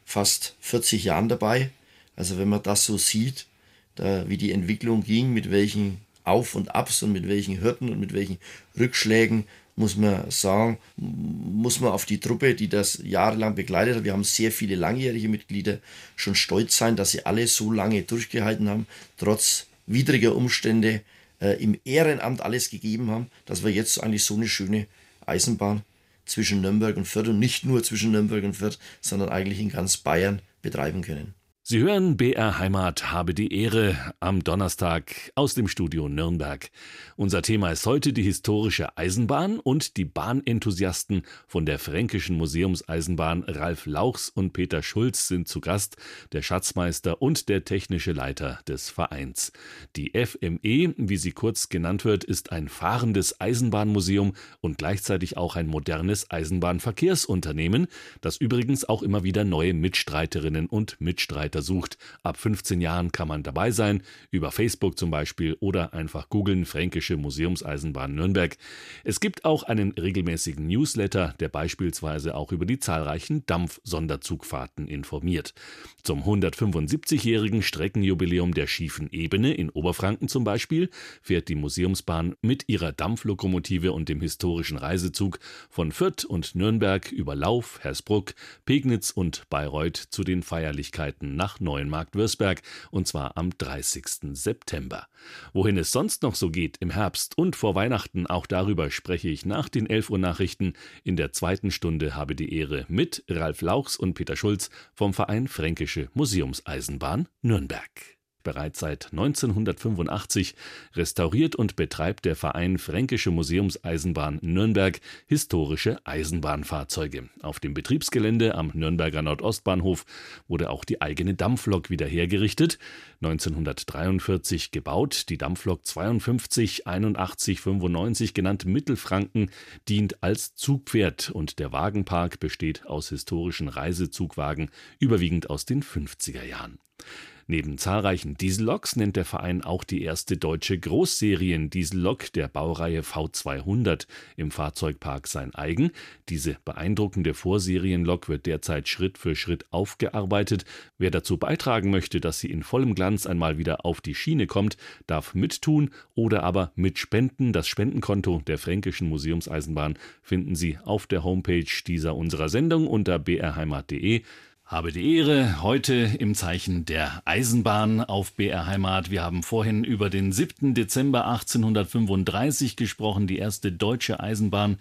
fast 40 Jahren dabei. Also wenn man das so sieht, da, wie die Entwicklung ging, mit welchen Auf und Abs und mit welchen Hürden und mit welchen Rückschlägen muss man sagen, muss man auf die Truppe, die das jahrelang begleitet hat, wir haben sehr viele langjährige Mitglieder, schon stolz sein, dass sie alle so lange durchgehalten haben, trotz widriger Umstände äh, im Ehrenamt alles gegeben haben, dass wir jetzt eigentlich so eine schöne Eisenbahn zwischen Nürnberg und Fürth und nicht nur zwischen Nürnberg und Fürth, sondern eigentlich in ganz Bayern betreiben können. Sie hören BR Heimat habe die Ehre am Donnerstag aus dem Studio Nürnberg. Unser Thema ist heute die historische Eisenbahn und die Bahnenthusiasten von der Fränkischen Museumseisenbahn Ralf Lauchs und Peter Schulz sind zu Gast, der Schatzmeister und der technische Leiter des Vereins. Die FME, wie sie kurz genannt wird, ist ein fahrendes Eisenbahnmuseum und gleichzeitig auch ein modernes Eisenbahnverkehrsunternehmen, das übrigens auch immer wieder neue Mitstreiterinnen und Mitstreiter sucht. Ab 15 Jahren kann man dabei sein, über Facebook zum Beispiel oder einfach googeln Fränkische Museumseisenbahn Nürnberg. Es gibt auch einen regelmäßigen Newsletter, der beispielsweise auch über die zahlreichen Dampf-Sonderzugfahrten informiert. Zum 175-jährigen Streckenjubiläum der schiefen Ebene in Oberfranken zum Beispiel fährt die Museumsbahn mit ihrer Dampflokomotive und dem historischen Reisezug von Fürth und Nürnberg über Lauf, Hersbruck, Pegnitz und Bayreuth zu den Feierlichkeiten nach Neuenmarkt-Würzberg und zwar am 30. September. Wohin es sonst noch so geht im Herbst und vor Weihnachten, auch darüber spreche ich nach den 11 Uhr Nachrichten. In der zweiten Stunde habe die Ehre mit Ralf Lauchs und Peter Schulz vom Verein Fränkisch Städtische Museumseisenbahn Nürnberg. Bereits seit 1985 restauriert und betreibt der Verein Fränkische Museumseisenbahn Nürnberg historische Eisenbahnfahrzeuge. Auf dem Betriebsgelände am Nürnberger Nordostbahnhof wurde auch die eigene Dampflok wieder hergerichtet. 1943 gebaut, die Dampflok 52 81 95 genannt Mittelfranken dient als Zugpferd und der Wagenpark besteht aus historischen Reisezugwagen, überwiegend aus den 50er Jahren. Neben zahlreichen Dieselloks nennt der Verein auch die erste deutsche Großserien-Diesellok der Baureihe V200 im Fahrzeugpark sein eigen. Diese beeindruckende Vorserienlok wird derzeit Schritt für Schritt aufgearbeitet. Wer dazu beitragen möchte, dass sie in vollem Glanz einmal wieder auf die Schiene kommt, darf mittun oder aber mitspenden. Das Spendenkonto der Fränkischen Museumseisenbahn finden Sie auf der Homepage dieser unserer Sendung unter brheimat.de habe die Ehre, heute im Zeichen der Eisenbahn auf BR Heimat. Wir haben vorhin über den 7. Dezember 1835 gesprochen. Die erste deutsche Eisenbahn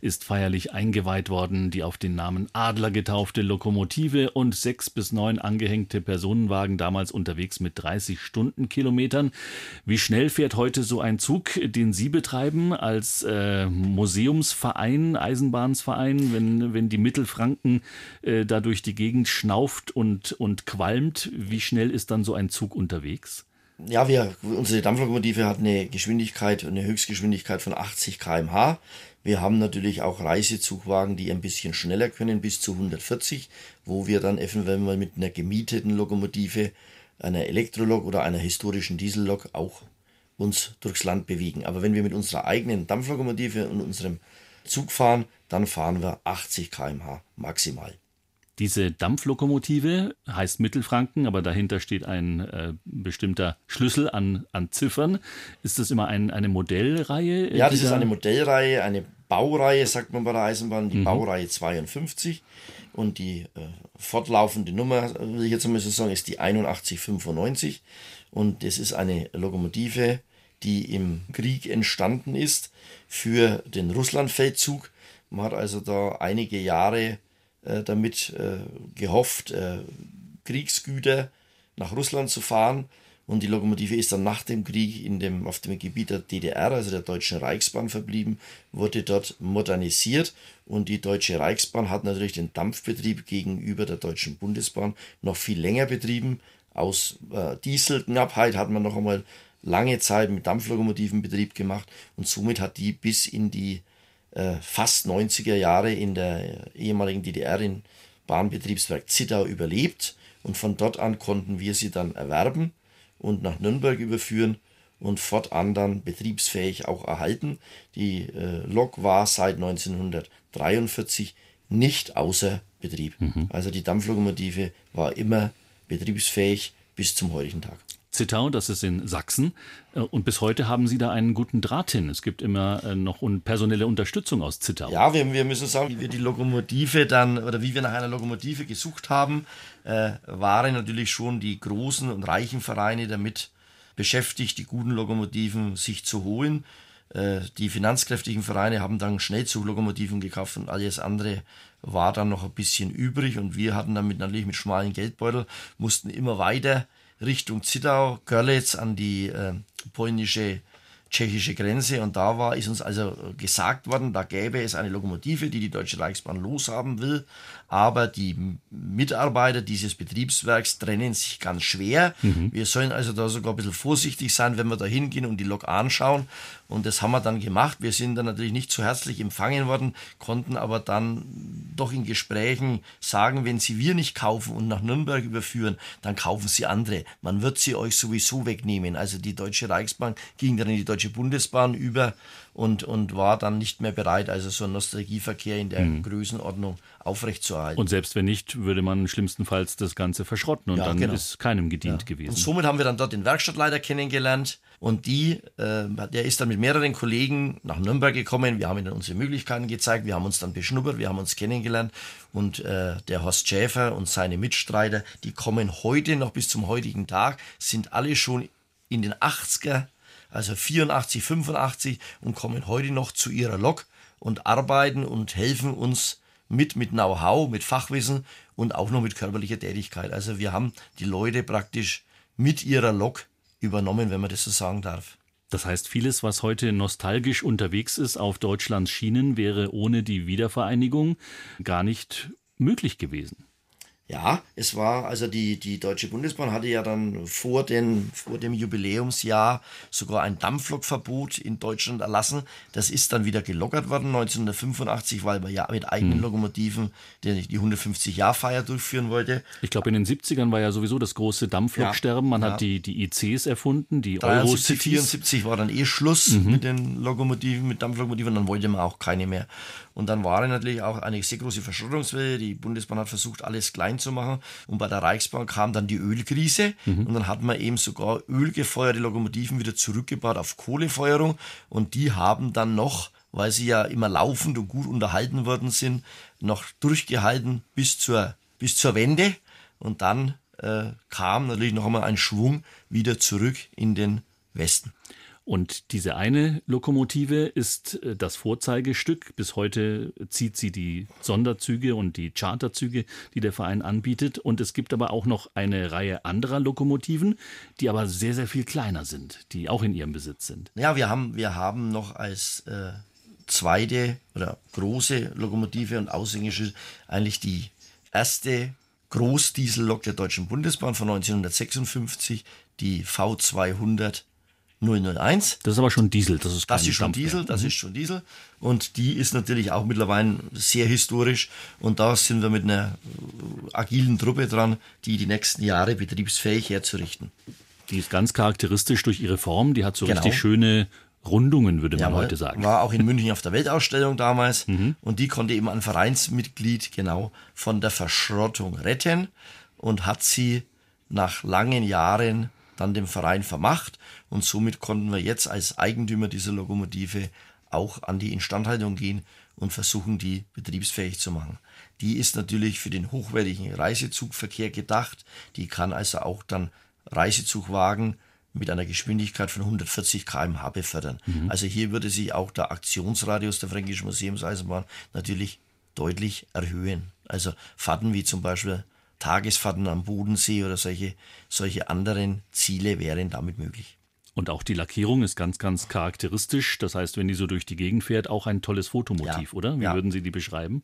ist feierlich eingeweiht worden. Die auf den Namen Adler getaufte Lokomotive und sechs bis neun angehängte Personenwagen, damals unterwegs mit 30 Stundenkilometern. Wie schnell fährt heute so ein Zug, den Sie betreiben als äh, Museumsverein, Eisenbahnsverein, wenn, wenn die Mittelfranken äh, da durch die Gegend schnauft und, und qualmt, wie schnell ist dann so ein Zug unterwegs? Ja, wir, unsere Dampflokomotive hat eine Geschwindigkeit, eine Höchstgeschwindigkeit von 80 km/h. Wir haben natürlich auch Reisezugwagen, die ein bisschen schneller können, bis zu 140, wo wir dann eventuell mal mit einer gemieteten Lokomotive, einer Elektrolok oder einer historischen Diesellok auch uns durchs Land bewegen. Aber wenn wir mit unserer eigenen Dampflokomotive und unserem Zug fahren, dann fahren wir 80 km/h maximal. Diese Dampflokomotive heißt Mittelfranken, aber dahinter steht ein äh, bestimmter Schlüssel an, an Ziffern. Ist das immer ein, eine Modellreihe? Ja, das ist eine Modellreihe, eine Baureihe, sagt man bei der Eisenbahn, die mhm. Baureihe 52. Und die äh, fortlaufende Nummer, will ich jetzt mal so sagen, ist die 8195. Und das ist eine Lokomotive, die im Krieg entstanden ist für den Russlandfeldzug. Man hat also da einige Jahre äh, damit äh, gehofft, äh, Kriegsgüter nach Russland zu fahren. Und die Lokomotive ist dann nach dem Krieg in dem, auf dem Gebiet der DDR, also der Deutschen Reichsbahn, verblieben, wurde dort modernisiert. Und die Deutsche Reichsbahn hat natürlich den Dampfbetrieb gegenüber der Deutschen Bundesbahn noch viel länger betrieben. Aus äh, Dieselknappheit hat man noch einmal lange Zeit mit Dampflokomotiven Betrieb gemacht und somit hat die bis in die äh, fast 90er Jahre in der ehemaligen DDR in Bahnbetriebswerk Zittau überlebt und von dort an konnten wir sie dann erwerben und nach Nürnberg überführen und fortan dann betriebsfähig auch erhalten. Die äh, Lok war seit 1943 nicht außer Betrieb. Mhm. Also die Dampflokomotive war immer betriebsfähig bis zum heutigen Tag. Zittau, das ist in Sachsen. Äh, und bis heute haben Sie da einen guten Draht hin. Es gibt immer äh, noch personelle Unterstützung aus Zittau. Ja, wir, wir müssen sagen, wie wir die Lokomotive dann oder wie wir nach einer Lokomotive gesucht haben, äh, waren natürlich schon die großen und reichen Vereine damit beschäftigt, die guten Lokomotiven sich zu holen. Äh, die finanzkräftigen Vereine haben dann Schnellzuglokomotiven gekauft und alles andere war dann noch ein bisschen übrig und wir hatten damit natürlich mit schmalen Geldbeutel, mussten immer weiter Richtung Zittau, Görlitz an die äh, polnische tschechische Grenze. Und da war, ist uns also gesagt worden, da gäbe es eine Lokomotive, die die Deutsche Reichsbahn loshaben will, aber die Mitarbeiter dieses Betriebswerks trennen sich ganz schwer. Mhm. Wir sollen also da sogar ein bisschen vorsichtig sein, wenn wir da hingehen und die Lok anschauen. Und das haben wir dann gemacht. Wir sind dann natürlich nicht so herzlich empfangen worden, konnten aber dann doch in Gesprächen sagen, wenn Sie wir nicht kaufen und nach Nürnberg überführen, dann kaufen Sie andere. Man wird sie euch sowieso wegnehmen. Also die Deutsche Reichsbahn ging dann in die Deutsche Bundesbahn über und, und war dann nicht mehr bereit, also so ein Nostalgieverkehr in der mhm. Größenordnung aufrechtzuerhalten. Und selbst wenn nicht, würde man schlimmstenfalls das Ganze verschrotten und ja, dann genau. ist keinem gedient ja. gewesen. Und somit haben wir dann dort den Werkstattleiter kennengelernt und die, äh, der ist dann mit mehreren Kollegen nach Nürnberg gekommen. Wir haben ihnen unsere Möglichkeiten gezeigt, wir haben uns dann beschnuppert, wir haben uns kennengelernt und äh, der Horst Schäfer und seine Mitstreiter, die kommen heute noch bis zum heutigen Tag, sind alle schon in den 80er also 84, 85 und kommen heute noch zu ihrer Lok und arbeiten und helfen uns mit, mit Know-how, mit Fachwissen und auch noch mit körperlicher Tätigkeit. Also wir haben die Leute praktisch mit ihrer Lok übernommen, wenn man das so sagen darf. Das heißt, vieles, was heute nostalgisch unterwegs ist auf Deutschlands Schienen, wäre ohne die Wiedervereinigung gar nicht möglich gewesen. Ja, es war, also die, die Deutsche Bundesbahn hatte ja dann vor, den, vor dem Jubiläumsjahr sogar ein Dampflokverbot in Deutschland erlassen. Das ist dann wieder gelockert worden 1985, weil man ja mit eigenen hm. Lokomotiven die, die 150-Jahr-Feier durchführen wollte. Ich glaube, in den 70ern war ja sowieso das große Dampfloksterben. Man ja. hat die, die ICs erfunden, die Eurocities. 74 war dann eh Schluss mhm. mit den Lokomotiven, mit Dampflokomotiven, dann wollte man auch keine mehr. Und dann war natürlich auch eine sehr große Verschrottungswelle. Die Bundesbahn hat versucht, alles klein zu machen. Und bei der Reichsbahn kam dann die Ölkrise. Mhm. Und dann hat man eben sogar ölgefeuerte Lokomotiven wieder zurückgebaut auf Kohlefeuerung. Und die haben dann noch, weil sie ja immer laufend und gut unterhalten worden sind, noch durchgehalten bis zur, bis zur Wende. Und dann äh, kam natürlich noch einmal ein Schwung wieder zurück in den Westen. Und diese eine Lokomotive ist äh, das Vorzeigestück. Bis heute zieht sie die Sonderzüge und die Charterzüge, die der Verein anbietet. Und es gibt aber auch noch eine Reihe anderer Lokomotiven, die aber sehr, sehr viel kleiner sind, die auch in ihrem Besitz sind. Ja, wir haben, wir haben noch als äh, zweite oder große Lokomotive und Aushängeschild eigentlich die erste Großdiesellok der Deutschen Bundesbahn von 1956, die V200 001. Das ist aber schon Diesel. Das ist, das ist schon Diesel, das mhm. ist schon Diesel. Und die ist natürlich auch mittlerweile sehr historisch. Und da sind wir mit einer agilen Truppe dran, die die nächsten Jahre betriebsfähig herzurichten. Die ist ganz charakteristisch durch ihre Form. Die hat so genau. richtig schöne Rundungen, würde man ja, heute sagen. War auch in München auf der Weltausstellung damals. Mhm. Und die konnte eben ein Vereinsmitglied genau von der Verschrottung retten und hat sie nach langen Jahren dann dem Verein vermacht und somit konnten wir jetzt als Eigentümer dieser Lokomotive auch an die Instandhaltung gehen und versuchen, die betriebsfähig zu machen. Die ist natürlich für den hochwertigen Reisezugverkehr gedacht. Die kann also auch dann Reisezugwagen mit einer Geschwindigkeit von 140 km/h befördern. Mhm. Also hier würde sich auch der Aktionsradius der Fränkischen Museumseisenbahn natürlich deutlich erhöhen. Also Fahrten wie zum Beispiel Tagesfahrten am Bodensee oder solche, solche anderen Ziele wären damit möglich. Und auch die Lackierung ist ganz, ganz charakteristisch. Das heißt, wenn die so durch die Gegend fährt, auch ein tolles Fotomotiv, ja. oder? Wie ja. würden Sie die beschreiben?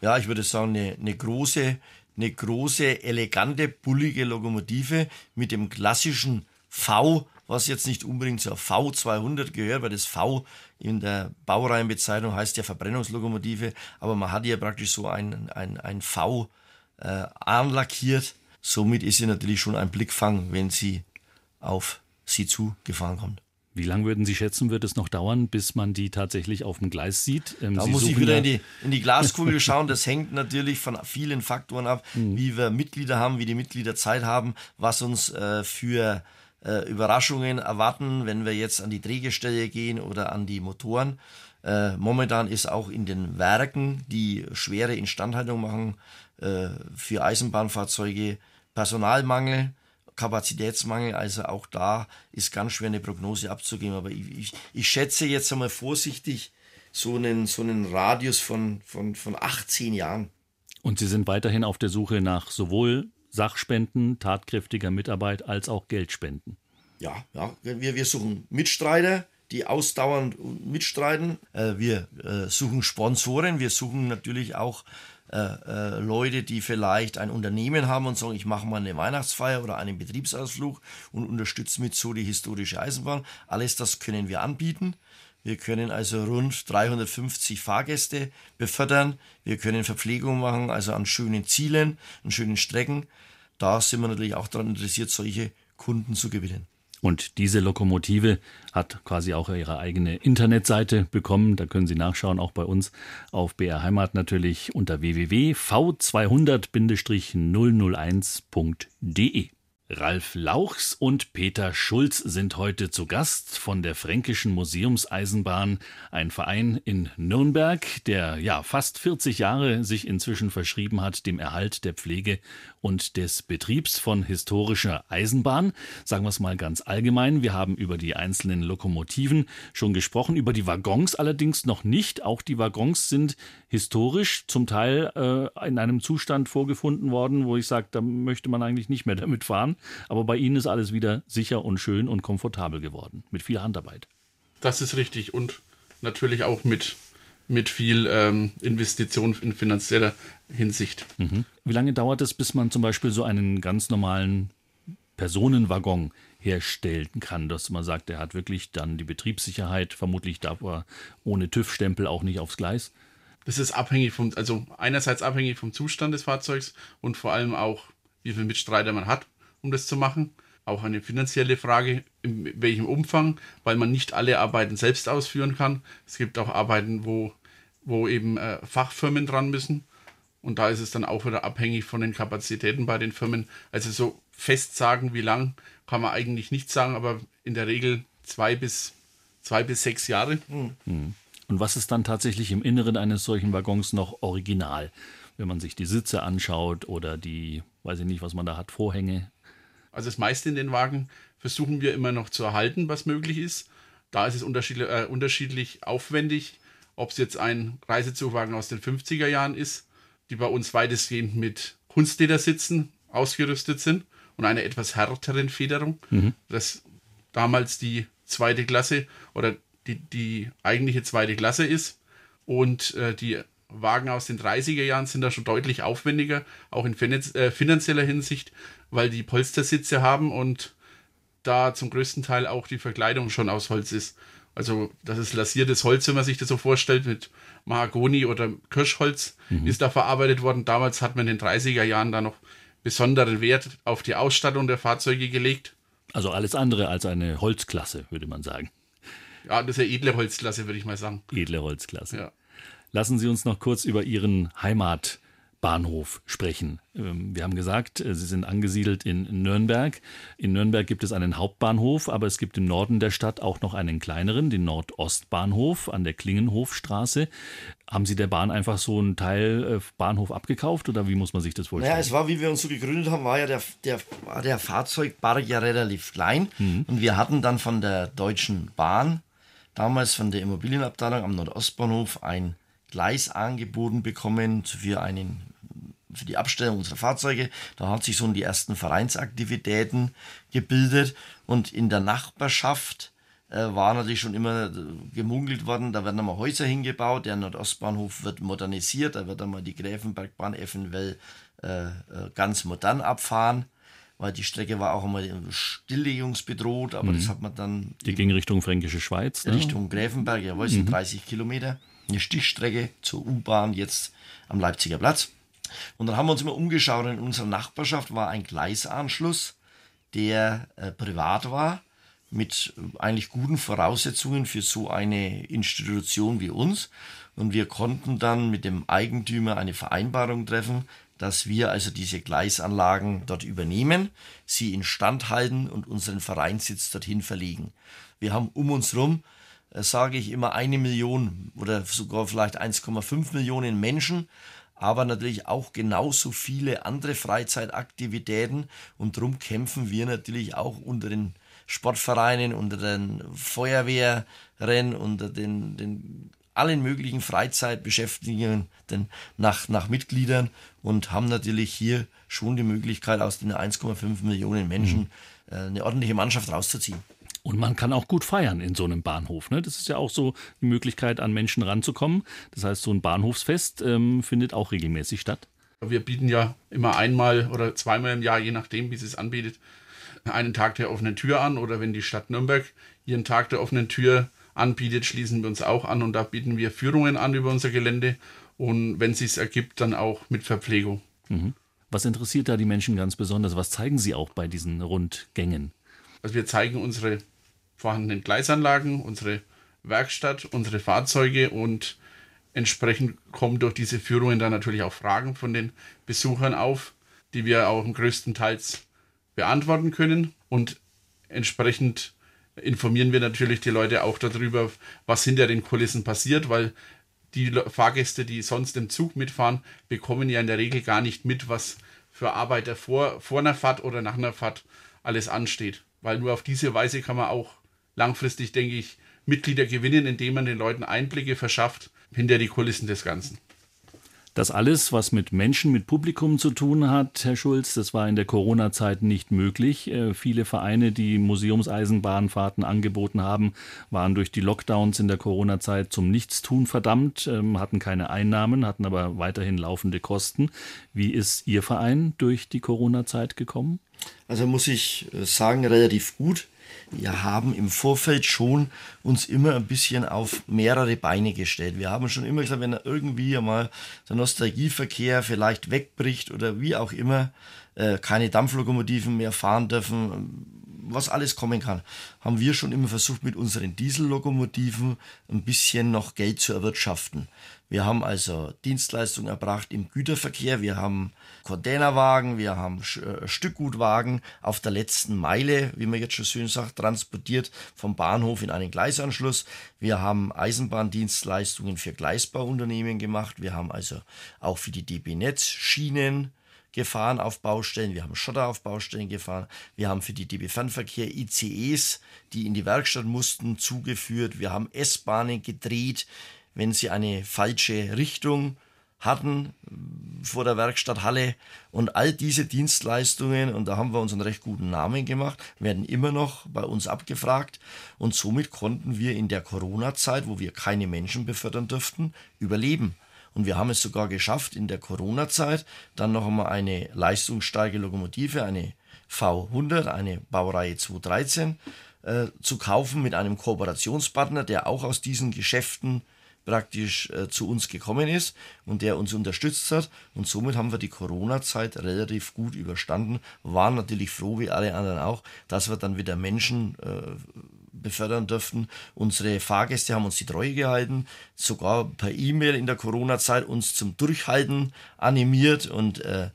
Ja, ich würde sagen, eine, eine große, eine große, elegante, bullige Lokomotive mit dem klassischen V, was jetzt nicht unbedingt zur V200 gehört, weil das V in der Baureihenbezeichnung heißt ja Verbrennungslokomotive, aber man hat ja praktisch so ein, ein, ein V äh, anlackiert. Somit ist sie natürlich schon ein Blickfang, wenn sie auf sie zugefahren kommt. Wie lange würden Sie schätzen, wird es noch dauern, bis man die tatsächlich auf dem Gleis sieht? Ähm, da Sie muss ich wieder in die, in die Glaskugel schauen. Das hängt natürlich von vielen Faktoren ab, mhm. wie wir Mitglieder haben, wie die Mitglieder Zeit haben, was uns äh, für äh, Überraschungen erwarten, wenn wir jetzt an die Drehgestelle gehen oder an die Motoren. Äh, momentan ist auch in den Werken, die schwere Instandhaltung machen, äh, für Eisenbahnfahrzeuge Personalmangel. Kapazitätsmangel, also auch da ist ganz schwer eine Prognose abzugeben. Aber ich, ich, ich schätze jetzt einmal vorsichtig so einen, so einen Radius von, von, von 18 Jahren. Und Sie sind weiterhin auf der Suche nach sowohl Sachspenden, tatkräftiger Mitarbeit als auch Geldspenden. Ja, ja. Wir, wir suchen Mitstreiter, die ausdauernd mitstreiten. Äh, wir äh, suchen Sponsoren. Wir suchen natürlich auch äh, äh, Leute, die vielleicht ein Unternehmen haben und sagen, ich mache mal eine Weihnachtsfeier oder einen Betriebsausflug und unterstütze mit so die historische Eisenbahn. Alles das können wir anbieten. Wir können also rund 350 Fahrgäste befördern. Wir können Verpflegung machen, also an schönen Zielen, an schönen Strecken. Da sind wir natürlich auch daran interessiert, solche Kunden zu gewinnen. Und diese Lokomotive hat quasi auch ihre eigene Internetseite bekommen. Da können Sie nachschauen, auch bei uns auf BR Heimat natürlich unter www.v200-001.de. Ralf Lauchs und Peter Schulz sind heute zu Gast von der Fränkischen Museumseisenbahn, ein Verein in Nürnberg, der ja fast 40 Jahre sich inzwischen verschrieben hat dem Erhalt der Pflege und des Betriebs von historischer Eisenbahn. Sagen wir es mal ganz allgemein. Wir haben über die einzelnen Lokomotiven schon gesprochen, über die Waggons allerdings noch nicht. Auch die Waggons sind historisch zum Teil äh, in einem Zustand vorgefunden worden, wo ich sage, da möchte man eigentlich nicht mehr damit fahren. Aber bei Ihnen ist alles wieder sicher und schön und komfortabel geworden, mit viel Handarbeit. Das ist richtig und natürlich auch mit, mit viel ähm, Investition in finanzieller Hinsicht. Mhm. Wie lange dauert es, bis man zum Beispiel so einen ganz normalen Personenwaggon herstellen kann, dass man sagt, er hat wirklich dann die Betriebssicherheit, vermutlich darf er ohne TÜV-Stempel auch nicht aufs Gleis? Das ist abhängig vom, also einerseits abhängig vom Zustand des Fahrzeugs und vor allem auch, wie viele Mitstreiter man hat um das zu machen. Auch eine finanzielle Frage, in welchem Umfang, weil man nicht alle Arbeiten selbst ausführen kann. Es gibt auch Arbeiten, wo, wo eben äh, Fachfirmen dran müssen. Und da ist es dann auch wieder abhängig von den Kapazitäten bei den Firmen. Also so fest sagen, wie lang, kann man eigentlich nicht sagen, aber in der Regel zwei bis, zwei bis sechs Jahre. Mhm. Und was ist dann tatsächlich im Inneren eines solchen Waggons noch original? Wenn man sich die Sitze anschaut oder die, weiß ich nicht, was man da hat, Vorhänge, also das meiste in den Wagen versuchen wir immer noch zu erhalten, was möglich ist. Da ist es unterschiedlich, äh, unterschiedlich aufwendig, ob es jetzt ein Reisezugwagen aus den 50er Jahren ist, die bei uns weitestgehend mit Kunstledersitzen ausgerüstet sind und einer etwas härteren Federung. Mhm. Das damals die zweite Klasse oder die, die eigentliche zweite Klasse ist. Und äh, die Wagen aus den 30er Jahren sind da schon deutlich aufwendiger, auch in äh, finanzieller Hinsicht, weil die Polstersitze haben und da zum größten Teil auch die Verkleidung schon aus Holz ist. Also das ist lasiertes Holz, wenn man sich das so vorstellt, mit Mahagoni oder Kirschholz mhm. ist da verarbeitet worden. Damals hat man in den 30er Jahren da noch besonderen Wert auf die Ausstattung der Fahrzeuge gelegt. Also alles andere als eine Holzklasse, würde man sagen. Ja, das ist ja edle Holzklasse, würde ich mal sagen. Edle Holzklasse. Ja. Lassen Sie uns noch kurz über Ihren Heimat Bahnhof sprechen. Ähm, wir haben gesagt, äh, Sie sind angesiedelt in Nürnberg. In Nürnberg gibt es einen Hauptbahnhof, aber es gibt im Norden der Stadt auch noch einen kleineren, den Nordostbahnhof an der Klingenhofstraße. Haben Sie der Bahn einfach so einen Teil äh, Bahnhof abgekauft oder wie muss man sich das vorstellen? Ja, es war, wie wir uns so gegründet haben, war ja der, der, der Fahrzeugpark ja relativ klein mhm. und wir hatten dann von der Deutschen Bahn, damals von der Immobilienabteilung am Nordostbahnhof, ein Gleis angeboten bekommen für einen für die Abstellung unserer Fahrzeuge. Da hat sich so die ersten Vereinsaktivitäten gebildet und in der Nachbarschaft äh, war natürlich schon immer gemunkelt worden, da werden einmal Häuser hingebaut, der Nordostbahnhof wird modernisiert, da wird einmal die Gräfenbergbahn eventuell äh, äh, ganz modern abfahren weil die Strecke war auch einmal stilllegungsbedroht, aber mhm. das hat man dann. Die ging Richtung Fränkische Schweiz. Ne? Richtung Gräfenberg, jawohl, es sind 30 mhm. Kilometer. Eine Stichstrecke zur U-Bahn jetzt am Leipziger Platz. Und dann haben wir uns immer umgeschaut. In unserer Nachbarschaft war ein Gleisanschluss, der äh, privat war, mit eigentlich guten Voraussetzungen für so eine Institution wie uns. Und wir konnten dann mit dem Eigentümer eine Vereinbarung treffen, dass wir also diese Gleisanlagen dort übernehmen, sie instand halten und unseren Vereinssitz dorthin verlegen. Wir haben um uns herum, äh, sage ich immer, eine Million oder sogar vielleicht 1,5 Millionen Menschen, aber natürlich auch genauso viele andere Freizeitaktivitäten und darum kämpfen wir natürlich auch unter den Sportvereinen, unter den Feuerwehren, unter den, den allen möglichen Freizeitbeschäftigungen nach, nach Mitgliedern und haben natürlich hier schon die Möglichkeit, aus den 1,5 Millionen Menschen mhm. äh, eine ordentliche Mannschaft rauszuziehen. Und man kann auch gut feiern in so einem Bahnhof. Ne? Das ist ja auch so die Möglichkeit, an Menschen ranzukommen. Das heißt, so ein Bahnhofsfest ähm, findet auch regelmäßig statt. Wir bieten ja immer einmal oder zweimal im Jahr, je nachdem, wie es es anbietet, einen Tag der offenen Tür an. Oder wenn die Stadt Nürnberg ihren Tag der offenen Tür anbietet, schließen wir uns auch an und da bieten wir Führungen an über unser Gelände und wenn es sich ergibt, dann auch mit Verpflegung. Mhm. Was interessiert da die Menschen ganz besonders? Was zeigen sie auch bei diesen Rundgängen? Also wir zeigen unsere vorhandenen Gleisanlagen, unsere Werkstatt, unsere Fahrzeuge und entsprechend kommen durch diese Führungen dann natürlich auch Fragen von den Besuchern auf, die wir auch größtenteils beantworten können und entsprechend informieren wir natürlich die Leute auch darüber, was hinter den Kulissen passiert, weil die Fahrgäste, die sonst im Zug mitfahren, bekommen ja in der Regel gar nicht mit, was für Arbeit vor, vor einer Fahrt oder nach einer Fahrt alles ansteht. Weil nur auf diese Weise kann man auch langfristig, denke ich, Mitglieder gewinnen, indem man den Leuten Einblicke verschafft hinter die Kulissen des Ganzen. Das alles, was mit Menschen, mit Publikum zu tun hat, Herr Schulz, das war in der Corona-Zeit nicht möglich. Äh, viele Vereine, die Museumseisenbahnfahrten angeboten haben, waren durch die Lockdowns in der Corona-Zeit zum Nichtstun verdammt, ähm, hatten keine Einnahmen, hatten aber weiterhin laufende Kosten. Wie ist Ihr Verein durch die Corona-Zeit gekommen? Also muss ich äh, sagen, relativ gut wir haben im Vorfeld schon uns immer ein bisschen auf mehrere Beine gestellt. Wir haben schon immer gesagt, wenn irgendwie einmal der Nostalgieverkehr vielleicht wegbricht oder wie auch immer, äh, keine Dampflokomotiven mehr fahren dürfen, was alles kommen kann, haben wir schon immer versucht, mit unseren Diesellokomotiven ein bisschen noch Geld zu erwirtschaften. Wir haben also Dienstleistungen erbracht im Güterverkehr, wir haben Containerwagen, wir haben äh, Stückgutwagen auf der letzten Meile, wie man jetzt schon schön sagt, transportiert vom Bahnhof in einen Gleisanschluss. Wir haben Eisenbahndienstleistungen für Gleisbauunternehmen gemacht. Wir haben also auch für die DB Netz Schienen gefahren auf Baustellen, wir haben Schotter auf Baustellen gefahren, wir haben für die DB Fernverkehr ICEs, die in die Werkstatt mussten, zugeführt, wir haben S-Bahnen gedreht, wenn sie eine falsche Richtung hatten vor der Werkstatthalle. Und all diese Dienstleistungen, und da haben wir uns einen recht guten Namen gemacht, werden immer noch bei uns abgefragt. Und somit konnten wir in der Corona-Zeit, wo wir keine Menschen befördern durften, überleben. Und wir haben es sogar geschafft, in der Corona-Zeit dann noch einmal eine leistungsstarke Lokomotive, eine V100, eine Baureihe 213, äh, zu kaufen mit einem Kooperationspartner, der auch aus diesen Geschäften praktisch äh, zu uns gekommen ist und der uns unterstützt hat. Und somit haben wir die Corona-Zeit relativ gut überstanden. Waren natürlich froh, wie alle anderen auch, dass wir dann wieder Menschen äh, befördern dürften. Unsere Fahrgäste haben uns die Treue gehalten, sogar per E-Mail in der Corona-Zeit uns zum Durchhalten animiert und äh,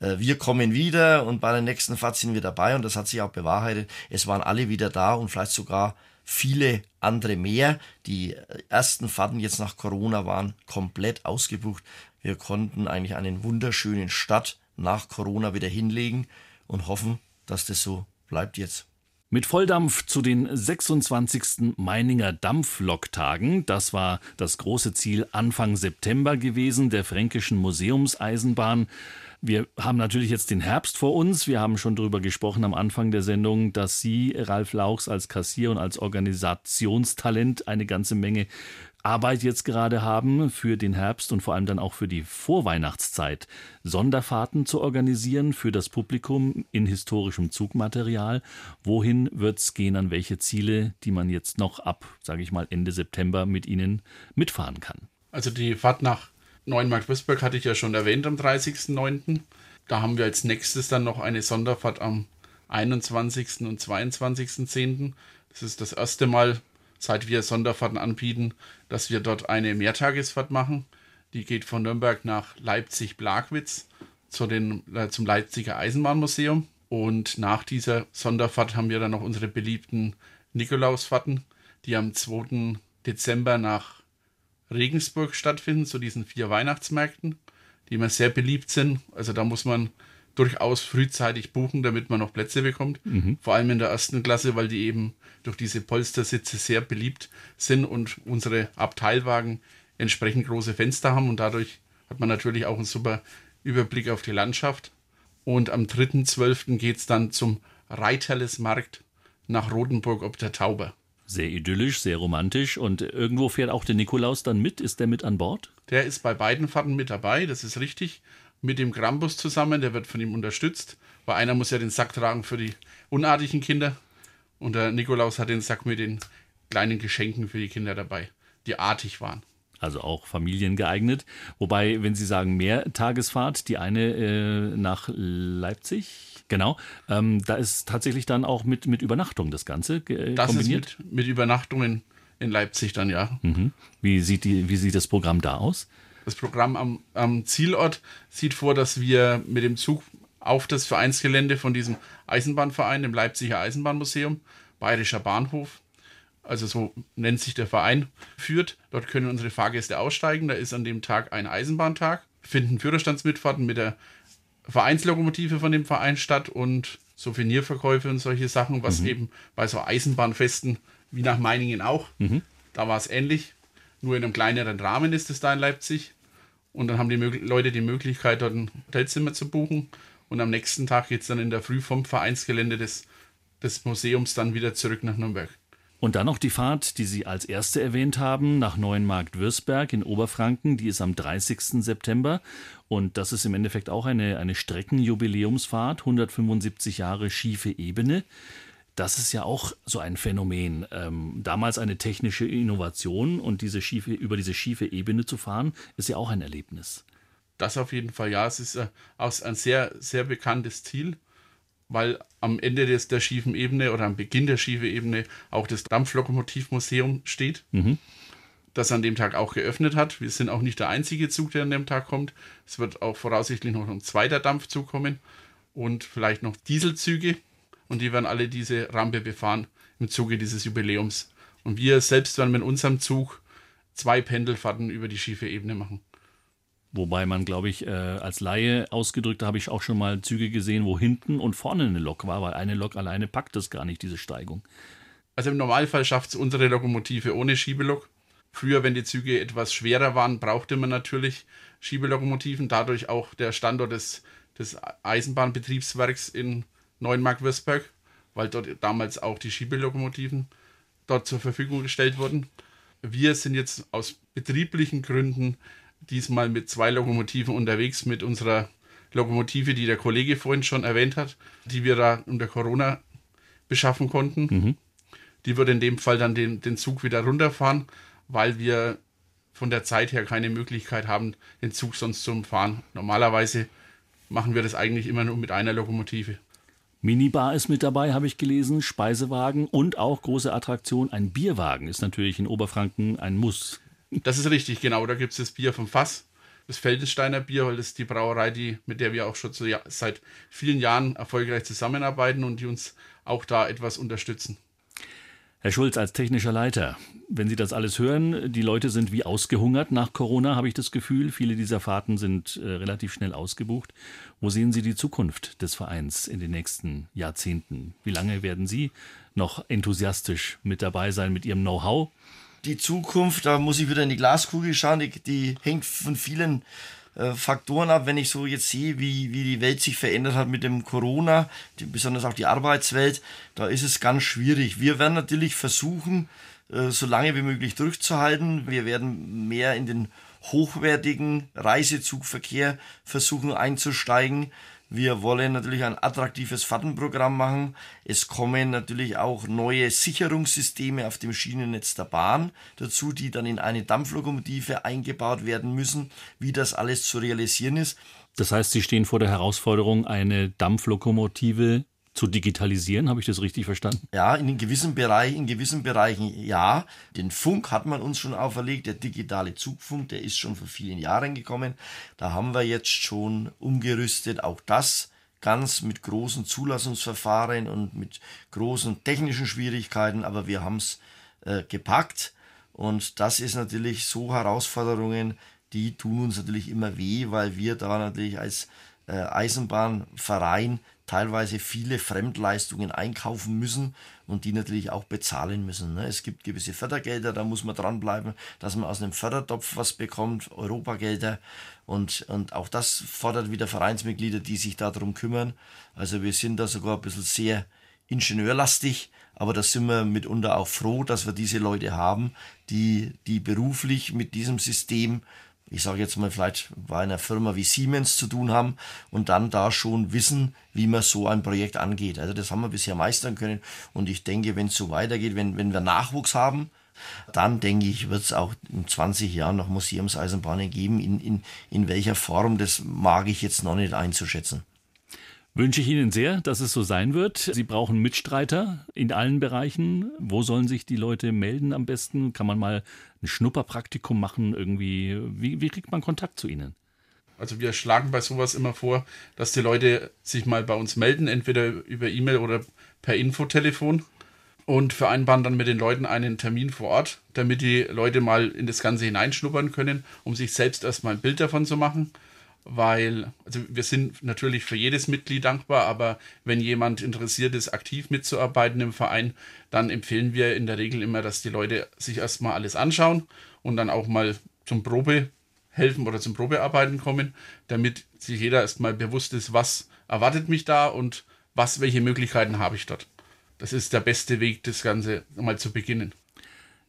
äh, wir kommen wieder und bei der nächsten Fahrt sind wir dabei und das hat sich auch bewahrheitet. Es waren alle wieder da und vielleicht sogar viele andere mehr. Die ersten Fahrten jetzt nach Corona waren komplett ausgebucht. Wir konnten eigentlich einen wunderschönen Start nach Corona wieder hinlegen und hoffen, dass das so bleibt jetzt. Mit Volldampf zu den 26. Meininger Dampfloktagen. Das war das große Ziel Anfang September gewesen der Fränkischen Museumseisenbahn. Wir haben natürlich jetzt den Herbst vor uns. Wir haben schon darüber gesprochen am Anfang der Sendung, dass Sie, Ralf Lauchs, als Kassier und als Organisationstalent eine ganze Menge Arbeit jetzt gerade haben für den Herbst und vor allem dann auch für die Vorweihnachtszeit, Sonderfahrten zu organisieren für das Publikum in historischem Zugmaterial. Wohin wird es gehen, an welche Ziele, die man jetzt noch ab, sage ich mal, Ende September mit Ihnen mitfahren kann? Also die Fahrt nach Neuenmarkt Würzburg hatte ich ja schon erwähnt am 30.09. Da haben wir als nächstes dann noch eine Sonderfahrt am 21. und 22.10. Das ist das erste Mal, seit wir Sonderfahrten anbieten, dass wir dort eine Mehrtagesfahrt machen. Die geht von Nürnberg nach Leipzig-Blagwitz zu den, äh, zum Leipziger Eisenbahnmuseum. Und nach dieser Sonderfahrt haben wir dann noch unsere beliebten Nikolausfahrten, die am 2. Dezember nach Regensburg stattfinden, zu diesen vier Weihnachtsmärkten, die immer sehr beliebt sind. Also da muss man durchaus frühzeitig buchen, damit man noch Plätze bekommt. Mhm. Vor allem in der ersten Klasse, weil die eben durch diese Polstersitze sehr beliebt sind und unsere Abteilwagen entsprechend große Fenster haben und dadurch hat man natürlich auch einen super Überblick auf die Landschaft. Und am 3.12. geht es dann zum Reiterlesmarkt nach Rotenburg ob der Tauber. Sehr idyllisch, sehr romantisch. Und irgendwo fährt auch der Nikolaus dann mit? Ist der mit an Bord? Der ist bei beiden Fahrten mit dabei, das ist richtig. Mit dem Krampus zusammen, der wird von ihm unterstützt. Weil einer muss ja den Sack tragen für die unartigen Kinder. Und der Nikolaus hat den Sack mit den kleinen Geschenken für die Kinder dabei, die artig waren. Also auch familiengeeignet. Wobei, wenn Sie sagen Mehrtagesfahrt, die eine äh, nach Leipzig, genau, ähm, da ist tatsächlich dann auch mit, mit Übernachtung das Ganze äh, das kombiniert. Ist mit, mit Übernachtungen in Leipzig dann, ja. Mhm. Wie, sieht die, wie sieht das Programm da aus? Das Programm am, am Zielort sieht vor, dass wir mit dem Zug auf das Vereinsgelände von diesem Eisenbahnverein, dem Leipziger Eisenbahnmuseum, Bayerischer Bahnhof, also so nennt sich der Verein, führt. Dort können unsere Fahrgäste aussteigen. Da ist an dem Tag ein Eisenbahntag, finden Führerstandsmitfahrten mit der Vereinslokomotive von dem Verein statt und Souvenirverkäufe und solche Sachen, was mhm. eben bei so Eisenbahnfesten wie nach Meiningen auch, mhm. da war es ähnlich. Nur in einem kleineren Rahmen ist es da in Leipzig. Und dann haben die Leute die Möglichkeit, dort ein Hotelzimmer zu buchen und am nächsten Tag geht es dann in der Früh vom Vereinsgelände des, des Museums dann wieder zurück nach Nürnberg. Und dann noch die Fahrt, die Sie als erste erwähnt haben, nach Neuenmarkt Würzberg in Oberfranken. Die ist am 30. September. Und das ist im Endeffekt auch eine, eine Streckenjubiläumsfahrt, 175 Jahre schiefe Ebene. Das ist ja auch so ein Phänomen. Ähm, damals eine technische Innovation und diese schiefe, über diese schiefe Ebene zu fahren, ist ja auch ein Erlebnis. Das auf jeden Fall, ja. Es ist äh, auch ein sehr, sehr bekanntes Ziel, weil am Ende des, der schiefen Ebene oder am Beginn der schiefen Ebene auch das Dampflokomotivmuseum steht, mhm. das an dem Tag auch geöffnet hat. Wir sind auch nicht der einzige Zug, der an dem Tag kommt. Es wird auch voraussichtlich noch ein zweiter Dampfzug kommen und vielleicht noch Dieselzüge. Und die werden alle diese Rampe befahren im Zuge dieses Jubiläums. Und wir selbst werden mit unserem Zug zwei Pendelfahrten über die schiefe Ebene machen. Wobei man, glaube ich, äh, als Laie ausgedrückt, da habe ich auch schon mal Züge gesehen, wo hinten und vorne eine Lok war, weil eine Lok alleine packt das gar nicht, diese Steigung. Also im Normalfall schafft es unsere Lokomotive ohne Schiebelok. Früher, wenn die Züge etwas schwerer waren, brauchte man natürlich Schiebelokomotiven. Dadurch auch der Standort des, des Eisenbahnbetriebswerks in Neuenmark-Würzburg, weil dort damals auch die Schiebelokomotiven dort zur Verfügung gestellt wurden. Wir sind jetzt aus betrieblichen Gründen diesmal mit zwei Lokomotiven unterwegs, mit unserer Lokomotive, die der Kollege vorhin schon erwähnt hat, die wir da unter Corona beschaffen konnten. Mhm. Die würde in dem Fall dann den, den Zug wieder runterfahren, weil wir von der Zeit her keine Möglichkeit haben, den Zug sonst zu umfahren. Normalerweise machen wir das eigentlich immer nur mit einer Lokomotive. Minibar ist mit dabei, habe ich gelesen, Speisewagen und auch große Attraktion, ein Bierwagen ist natürlich in Oberfranken ein Muss. Das ist richtig, genau. Da gibt es das Bier vom Fass, das Feldensteiner Bier, weil das ist die Brauerei, die, mit der wir auch schon so, ja, seit vielen Jahren erfolgreich zusammenarbeiten und die uns auch da etwas unterstützen. Herr Schulz, als technischer Leiter, wenn Sie das alles hören, die Leute sind wie ausgehungert nach Corona, habe ich das Gefühl. Viele dieser Fahrten sind äh, relativ schnell ausgebucht. Wo sehen Sie die Zukunft des Vereins in den nächsten Jahrzehnten? Wie lange werden Sie noch enthusiastisch mit dabei sein mit Ihrem Know-how? die Zukunft, da muss ich wieder in die Glaskugel schauen, die, die hängt von vielen äh, Faktoren ab. Wenn ich so jetzt sehe, wie, wie die Welt sich verändert hat mit dem Corona, die, besonders auch die Arbeitswelt, da ist es ganz schwierig. Wir werden natürlich versuchen, äh, so lange wie möglich durchzuhalten. Wir werden mehr in den hochwertigen Reisezugverkehr versuchen einzusteigen. Wir wollen natürlich ein attraktives Fahrtenprogramm machen. Es kommen natürlich auch neue Sicherungssysteme auf dem Schienennetz der Bahn dazu, die dann in eine Dampflokomotive eingebaut werden müssen. Wie das alles zu realisieren ist, das heißt, Sie stehen vor der Herausforderung, eine Dampflokomotive zu digitalisieren. Habe ich das richtig verstanden? Ja, in gewissen Bereichen, in gewissen Bereichen ja. Den Funk hat man uns schon auferlegt. Der digitale Zugfunk, der ist schon vor vielen Jahren gekommen. Da haben wir jetzt schon umgerüstet. Auch das ganz mit großen Zulassungsverfahren und mit großen technischen Schwierigkeiten, aber wir haben es äh, gepackt. Und das ist natürlich so Herausforderungen, die tun uns natürlich immer weh, weil wir da natürlich als äh, Eisenbahnverein teilweise viele Fremdleistungen einkaufen müssen und die natürlich auch bezahlen müssen. Ne? Es gibt gewisse Fördergelder, da muss man dranbleiben, dass man aus einem Fördertopf was bekommt, Europagelder und, und auch das fordert wieder Vereinsmitglieder, die sich darum kümmern. Also wir sind da sogar ein bisschen sehr ingenieurlastig, aber da sind wir mitunter auch froh, dass wir diese Leute haben, die, die beruflich mit diesem System ich sage jetzt mal vielleicht bei einer Firma wie Siemens zu tun haben und dann da schon wissen, wie man so ein Projekt angeht. Also das haben wir bisher meistern können und ich denke, wenn es so weitergeht, wenn, wenn wir Nachwuchs haben, dann denke ich, wird es auch in 20 Jahren noch Museumseisenbahnen geben. In, in, in welcher Form, das mag ich jetzt noch nicht einzuschätzen. Wünsche ich Ihnen sehr, dass es so sein wird. Sie brauchen Mitstreiter in allen Bereichen. Wo sollen sich die Leute melden am besten? Kann man mal ein Schnupperpraktikum machen? Irgendwie, wie, wie kriegt man Kontakt zu Ihnen? Also wir schlagen bei sowas immer vor, dass die Leute sich mal bei uns melden, entweder über E-Mail oder per Infotelefon und vereinbaren dann mit den Leuten einen Termin vor Ort, damit die Leute mal in das Ganze hineinschnuppern können, um sich selbst erstmal ein Bild davon zu machen weil, also wir sind natürlich für jedes Mitglied dankbar, aber wenn jemand interessiert ist, aktiv mitzuarbeiten im Verein, dann empfehlen wir in der Regel immer, dass die Leute sich erstmal alles anschauen und dann auch mal zum Probe helfen oder zum Probearbeiten kommen, damit sich jeder erstmal bewusst ist, was erwartet mich da und was, welche Möglichkeiten habe ich dort. Das ist der beste Weg, das Ganze mal zu beginnen.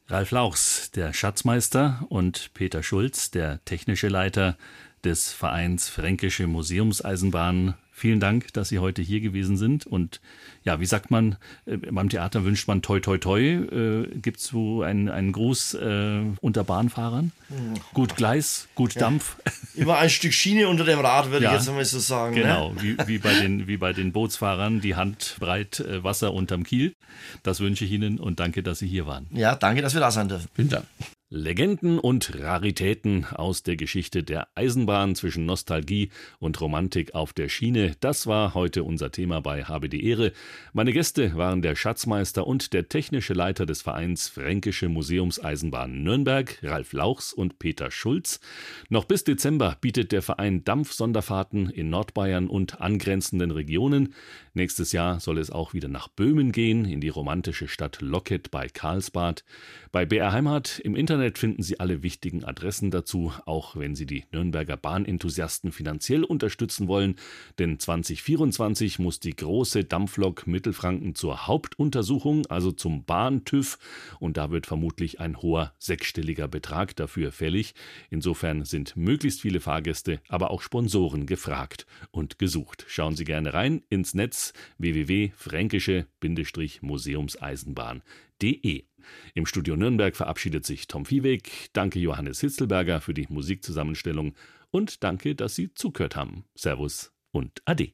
Ralf Lauchs, der Schatzmeister, und Peter Schulz, der technische Leiter des Vereins Fränkische Museumseisenbahn. Vielen Dank, dass Sie heute hier gewesen sind. Und ja, wie sagt man, äh, beim Theater wünscht man toi toi toi. Äh, Gibt es so einen, einen Gruß äh, unter Bahnfahrern? Hm. Gut Gleis, gut ja. Dampf. Immer ein Stück Schiene unter dem Rad, würde ja, ich jetzt einmal so sagen. Ne? Genau, ne? wie, wie, bei den, wie bei den Bootsfahrern, die Handbreit äh, Wasser unterm Kiel. Das wünsche ich Ihnen und danke, dass Sie hier waren. Ja, danke, dass wir da sein dürfen. Vielen Dank. Legenden und Raritäten aus der Geschichte der Eisenbahn zwischen Nostalgie und Romantik auf der Schiene. Das war heute unser Thema bei Habe die Ehre. Meine Gäste waren der Schatzmeister und der technische Leiter des Vereins Fränkische Museumseisenbahn Nürnberg, Ralf Lauchs und Peter Schulz. Noch bis Dezember bietet der Verein Dampfsonderfahrten in Nordbayern und angrenzenden Regionen. Nächstes Jahr soll es auch wieder nach Böhmen gehen, in die romantische Stadt Locket bei Karlsbad. Bei BR Heimat im Internet finden Sie alle wichtigen Adressen dazu, auch wenn Sie die Nürnberger Bahnenthusiasten finanziell unterstützen wollen, denn 2024 muss die große Dampflok Mittelfranken zur Hauptuntersuchung, also zum Bahntüv, und da wird vermutlich ein hoher sechsstelliger Betrag dafür fällig. Insofern sind möglichst viele Fahrgäste, aber auch Sponsoren gefragt und gesucht. Schauen Sie gerne rein ins Netz www.fränkische-museumseisenbahn.de. Im Studio Nürnberg verabschiedet sich Tom Viehweg. Danke Johannes Hitzelberger für die Musikzusammenstellung und danke, dass Sie zugehört haben. Servus und Ade.